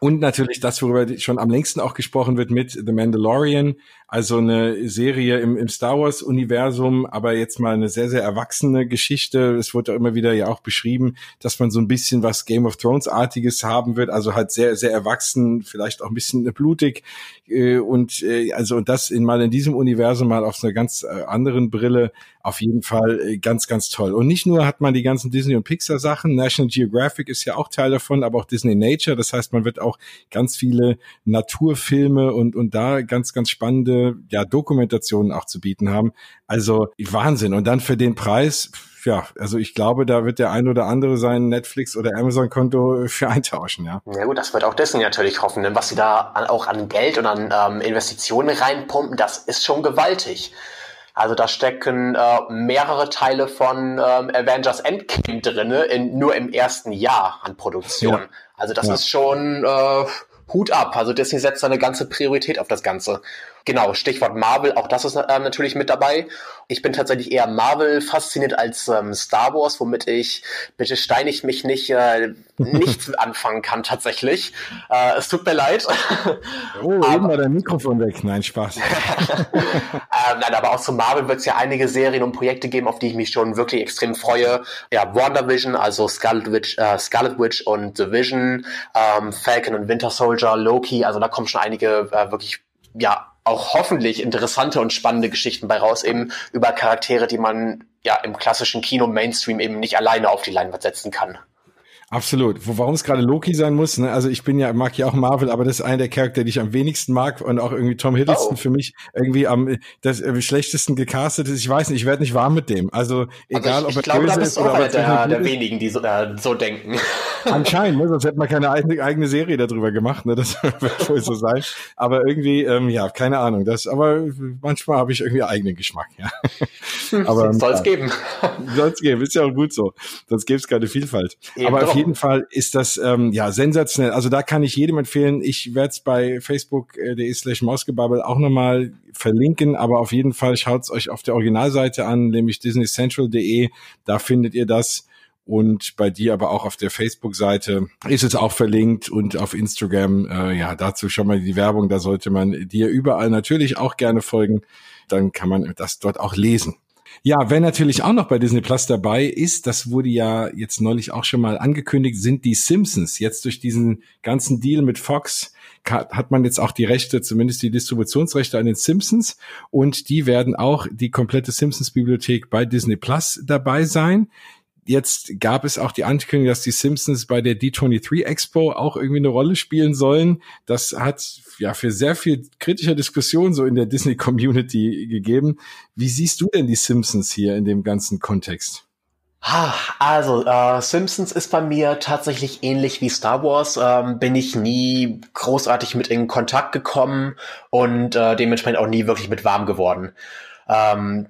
Und natürlich das, worüber schon am längsten auch gesprochen wird mit The Mandalorian, also eine Serie im, im Star Wars-Universum, aber jetzt mal eine sehr, sehr erwachsene Geschichte. Es wurde immer wieder ja auch beschrieben, dass man so ein bisschen was Game of Thrones-artiges haben wird, also halt sehr, sehr erwachsen, vielleicht auch ein bisschen blutig. Äh, und äh, also und das in mal in diesem Universum mal auf einer ganz äh, anderen Brille auf jeden Fall äh, ganz, ganz toll. Und nicht nur hat man die ganzen Disney und Pixar Sachen, National Geographic ist ja auch Teil davon, aber auch Disney Nature. Das heißt, man wird auch ganz viele Naturfilme und, und da ganz, ganz spannende, ja, Dokumentationen auch zu bieten haben. Also Wahnsinn. Und dann für den Preis, ja, also ich glaube, da wird der ein oder andere sein Netflix oder Amazon Konto für eintauschen, ja. Ja gut, das wird auch Disney natürlich hoffen, denn was sie da auch an Geld und an ähm, Investitionen reinpumpen, das ist schon gewaltig. Also da stecken äh, mehrere Teile von ähm, Avengers Endgame drinne, in, nur im ersten Jahr an Produktion. Ja. Also das ja. ist schon äh, Hut ab. Also Disney setzt da eine ganze Priorität auf das Ganze. Genau, Stichwort Marvel, auch das ist äh, natürlich mit dabei. Ich bin tatsächlich eher Marvel fasziniert als ähm, Star Wars, womit ich, bitte steinig mich nicht, äh, nichts anfangen kann tatsächlich. Äh, es tut mir leid. Oh, aber, eben war dein Mikrofon weg. Nein, Spaß. ähm, nein, aber auch zu Marvel wird es ja einige Serien und Projekte geben, auf die ich mich schon wirklich extrem freue. Ja, WandaVision, also Scarlet Witch, äh, Scarlet Witch und The Vision, ähm, Falcon und Winter Soldier, Loki, also da kommen schon einige äh, wirklich ja, auch hoffentlich interessante und spannende Geschichten bei raus, eben über Charaktere, die man ja im klassischen Kino Mainstream eben nicht alleine auf die Leinwand setzen kann. Absolut. Warum es gerade Loki sein muss, ne? also ich bin ja, mag ja auch Marvel, aber das ist einer der Charakter, die ich am wenigsten mag und auch irgendwie Tom Hiddleston oh. für mich irgendwie am das äh, schlechtesten gecastet ist. Ich weiß nicht, ich werde nicht warm mit dem. Also egal, also ich, ob er ich glaube, da bist du auch einer der, der wenigen, die so, äh, so denken. Anscheinend, ne? sonst hätte man keine eigene, eigene Serie darüber gemacht. Ne? Das wird wohl so sein. Aber irgendwie, ähm, ja, keine Ahnung. Das, aber manchmal habe ich irgendwie eigenen Geschmack. Ja. aber soll es ja, geben. Soll es geben. Ist ja auch gut so. Sonst gäbe es keine Vielfalt. Eben aber jeden Fall ist das ähm, ja sensationell. Also da kann ich jedem empfehlen. Ich werde es bei facebook.de äh, slash Mausgebabbel auch nochmal verlinken, aber auf jeden Fall schaut es euch auf der Originalseite an, nämlich disneycentral.de. Da findet ihr das und bei dir aber auch auf der Facebook-Seite ist es auch verlinkt und auf Instagram, äh, ja, dazu schon mal die Werbung, da sollte man dir überall natürlich auch gerne folgen, dann kann man das dort auch lesen. Ja, wer natürlich auch noch bei Disney Plus dabei ist, das wurde ja jetzt neulich auch schon mal angekündigt, sind die Simpsons. Jetzt durch diesen ganzen Deal mit Fox hat man jetzt auch die Rechte, zumindest die Distributionsrechte an den Simpsons und die werden auch die komplette Simpsons Bibliothek bei Disney Plus dabei sein Jetzt gab es auch die Ankündigung, dass die Simpsons bei der D23 Expo auch irgendwie eine Rolle spielen sollen. Das hat ja für sehr viel kritische Diskussion so in der Disney Community gegeben. Wie siehst du denn die Simpsons hier in dem ganzen Kontext? Also, äh, Simpsons ist bei mir tatsächlich ähnlich wie Star Wars. Ähm, bin ich nie großartig mit in Kontakt gekommen und äh, dementsprechend auch nie wirklich mit warm geworden. Ähm,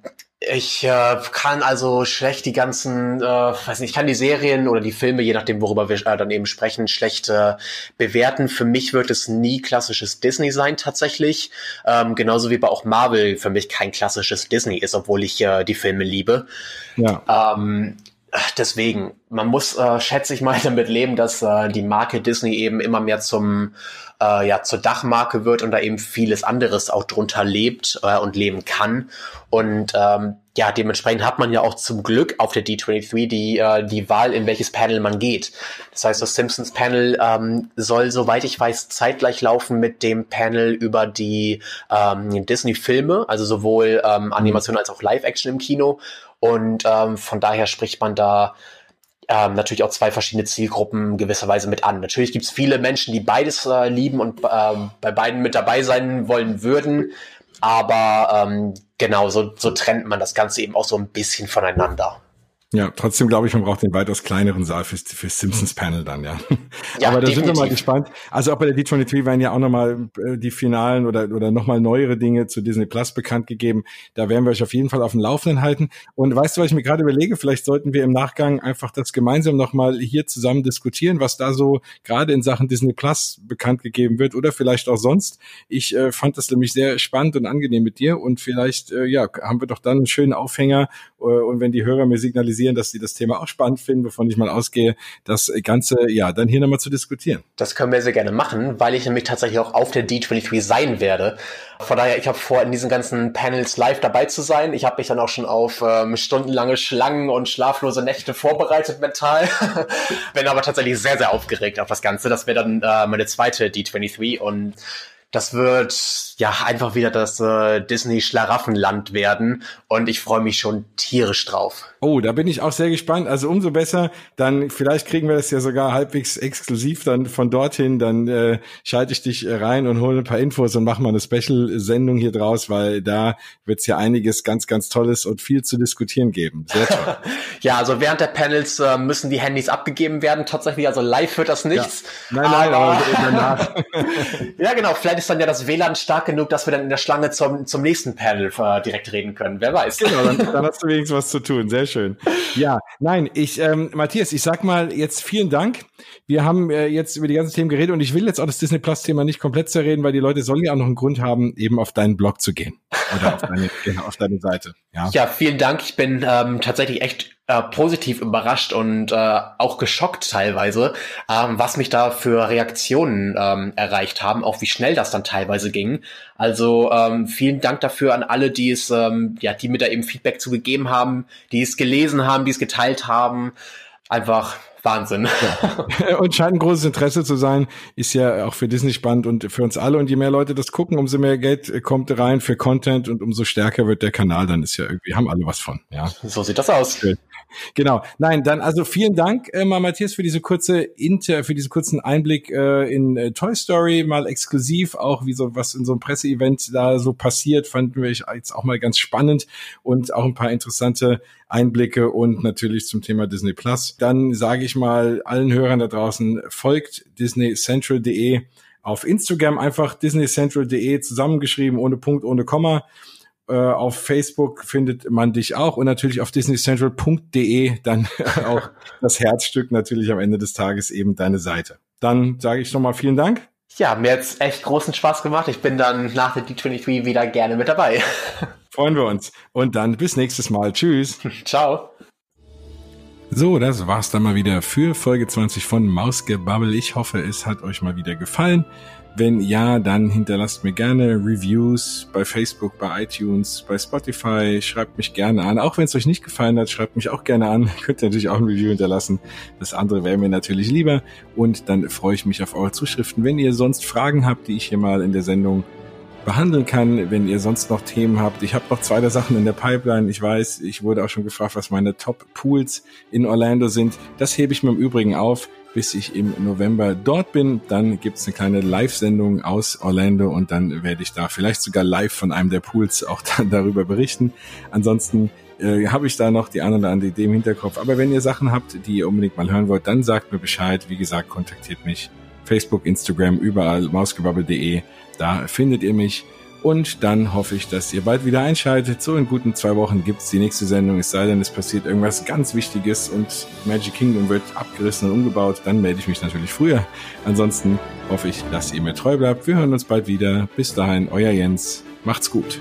ich äh, kann also schlecht die ganzen, äh, weiß nicht, ich kann die Serien oder die Filme, je nachdem, worüber wir äh, dann eben sprechen, schlecht äh, bewerten. Für mich wird es nie klassisches Disney sein tatsächlich. Ähm, genauso wie bei auch Marvel für mich kein klassisches Disney ist, obwohl ich äh, die Filme liebe. Ja. Ähm, deswegen, man muss, äh, schätze ich mal, damit leben, dass äh, die Marke Disney eben immer mehr zum äh, ja zur Dachmarke wird und da eben vieles anderes auch drunter lebt äh, und leben kann. Und ähm, ja, dementsprechend hat man ja auch zum Glück auf der D23 die, äh, die Wahl, in welches Panel man geht. Das heißt, das Simpsons Panel ähm, soll, soweit ich weiß, zeitgleich laufen mit dem Panel über die ähm, Disney-Filme, also sowohl ähm, Animation als auch Live-Action im Kino. Und ähm, von daher spricht man da ähm, natürlich auch zwei verschiedene Zielgruppen gewisserweise mit an. Natürlich gibt es viele Menschen, die beides äh, lieben und ähm, bei beiden mit dabei sein wollen würden. Aber ähm, genau, so, so trennt man das Ganze eben auch so ein bisschen voneinander. Ja, trotzdem glaube ich, man braucht den weitaus kleineren Saal fürs, fürs Simpsons Panel dann, ja. ja Aber da definitiv. sind wir mal gespannt. Also auch bei der D23 werden ja auch nochmal äh, die finalen oder, oder nochmal neuere Dinge zu Disney Plus bekannt gegeben. Da werden wir euch auf jeden Fall auf dem Laufenden halten. Und weißt du, was ich mir gerade überlege? Vielleicht sollten wir im Nachgang einfach das gemeinsam nochmal hier zusammen diskutieren, was da so gerade in Sachen Disney Plus bekannt gegeben wird oder vielleicht auch sonst. Ich äh, fand das nämlich sehr spannend und angenehm mit dir und vielleicht, äh, ja, haben wir doch dann einen schönen Aufhänger äh, und wenn die Hörer mir signalisieren, signalisieren, dass sie das Thema auch spannend finden, wovon ich mal ausgehe, das Ganze ja dann hier nochmal zu diskutieren. Das können wir sehr gerne machen, weil ich nämlich tatsächlich auch auf der D23 sein werde. Von daher, ich habe vor, in diesen ganzen Panels live dabei zu sein. Ich habe mich dann auch schon auf ähm, stundenlange Schlangen und schlaflose Nächte vorbereitet mental. Bin aber tatsächlich sehr, sehr aufgeregt auf das Ganze. Das wäre dann äh, meine zweite D23 und das wird ja einfach wieder das äh, Disney Schlaraffenland werden und ich freue mich schon tierisch drauf. Oh, da bin ich auch sehr gespannt. Also umso besser, dann vielleicht kriegen wir das ja sogar halbwegs exklusiv dann von dorthin, dann äh, schalte ich dich rein und hole ein paar Infos und mache mal eine Special Sendung hier draus, weil da wird es ja einiges ganz ganz tolles und viel zu diskutieren geben. Sehr toll. ja, also während der Panels äh, müssen die Handys abgegeben werden tatsächlich, also live wird das nichts. Ja. Nein, nein, aber, aber danach. ja, genau, vielleicht ist dann ja das WLAN stark genug, dass wir dann in der Schlange zum, zum nächsten Panel äh, direkt reden können. Wer weiß. Genau, dann, dann hast du wenigstens was zu tun. Sehr schön. Ja, nein, ich, ähm, Matthias, ich sag mal jetzt vielen Dank. Wir haben äh, jetzt über die ganzen Themen geredet und ich will jetzt auch das Disney Plus Thema nicht komplett zerreden, weil die Leute sollen ja auch noch einen Grund haben, eben auf deinen Blog zu gehen oder auf deine, genau, auf deine Seite. Ja. ja, vielen Dank. Ich bin ähm, tatsächlich echt äh, positiv überrascht und äh, auch geschockt teilweise, ähm, was mich da für Reaktionen ähm, erreicht haben, auch wie schnell das dann teilweise ging. Also ähm, vielen Dank dafür an alle, die es, ähm, ja, die mir da eben Feedback zugegeben haben, die es gelesen haben, die es geteilt haben. Einfach Wahnsinn. Ja. Und scheint ein großes Interesse zu sein, ist ja auch für Disney spannend und für uns alle. Und je mehr Leute das gucken, umso mehr Geld kommt rein für Content und umso stärker wird der Kanal. Dann ist ja irgendwie, haben alle was von. Ja. So sieht das aus. Schön. Genau. Nein, dann also vielen Dank, äh, mal Matthias, für diese kurze Inter, für diesen kurzen Einblick äh, in äh, Toy Story, mal exklusiv, auch wie so was in so einem Presseevent da so passiert, fanden wir jetzt auch mal ganz spannend und auch ein paar interessante Einblicke und natürlich zum Thema Disney Plus. Dann sage ich mal allen Hörern da draußen, folgt disneycentral.de auf Instagram einfach disneycentral.de zusammengeschrieben, ohne Punkt, ohne Komma. Äh, auf Facebook findet man dich auch und natürlich auf disneycentral.de dann auch das Herzstück natürlich am Ende des Tages eben deine Seite. Dann sage ich nochmal vielen Dank. Ja, mir hat's echt großen Spaß gemacht. Ich bin dann nach der D23 wieder gerne mit dabei. Freuen wir uns. Und dann bis nächstes Mal. Tschüss. Ciao. So, das war's dann mal wieder für Folge 20 von Mausgebabbel. Ich hoffe, es hat euch mal wieder gefallen. Wenn ja, dann hinterlasst mir gerne Reviews bei Facebook, bei iTunes, bei Spotify. Schreibt mich gerne an. Auch wenn es euch nicht gefallen hat, schreibt mich auch gerne an. Könnt ihr natürlich auch ein Review hinterlassen. Das andere wäre mir natürlich lieber. Und dann freue ich mich auf eure Zuschriften. Wenn ihr sonst Fragen habt, die ich hier mal in der Sendung behandeln kann. Wenn ihr sonst noch Themen habt, ich habe noch zwei der Sachen in der Pipeline. Ich weiß, ich wurde auch schon gefragt, was meine Top-Pools in Orlando sind. Das hebe ich mir im Übrigen auf bis ich im November dort bin. Dann gibt's eine kleine Live-Sendung aus Orlando und dann werde ich da vielleicht sogar live von einem der Pools auch dann darüber berichten. Ansonsten äh, habe ich da noch die eine oder andere Idee im Hinterkopf. Aber wenn ihr Sachen habt, die ihr unbedingt mal hören wollt, dann sagt mir Bescheid. Wie gesagt, kontaktiert mich. Facebook, Instagram, überall, mausgebabbel.de. Da findet ihr mich. Und dann hoffe ich, dass ihr bald wieder einschaltet. So in guten zwei Wochen gibt's die nächste Sendung. Es sei denn, es passiert irgendwas ganz Wichtiges und Magic Kingdom wird abgerissen und umgebaut. Dann melde ich mich natürlich früher. Ansonsten hoffe ich, dass ihr mir treu bleibt. Wir hören uns bald wieder. Bis dahin, euer Jens. Macht's gut.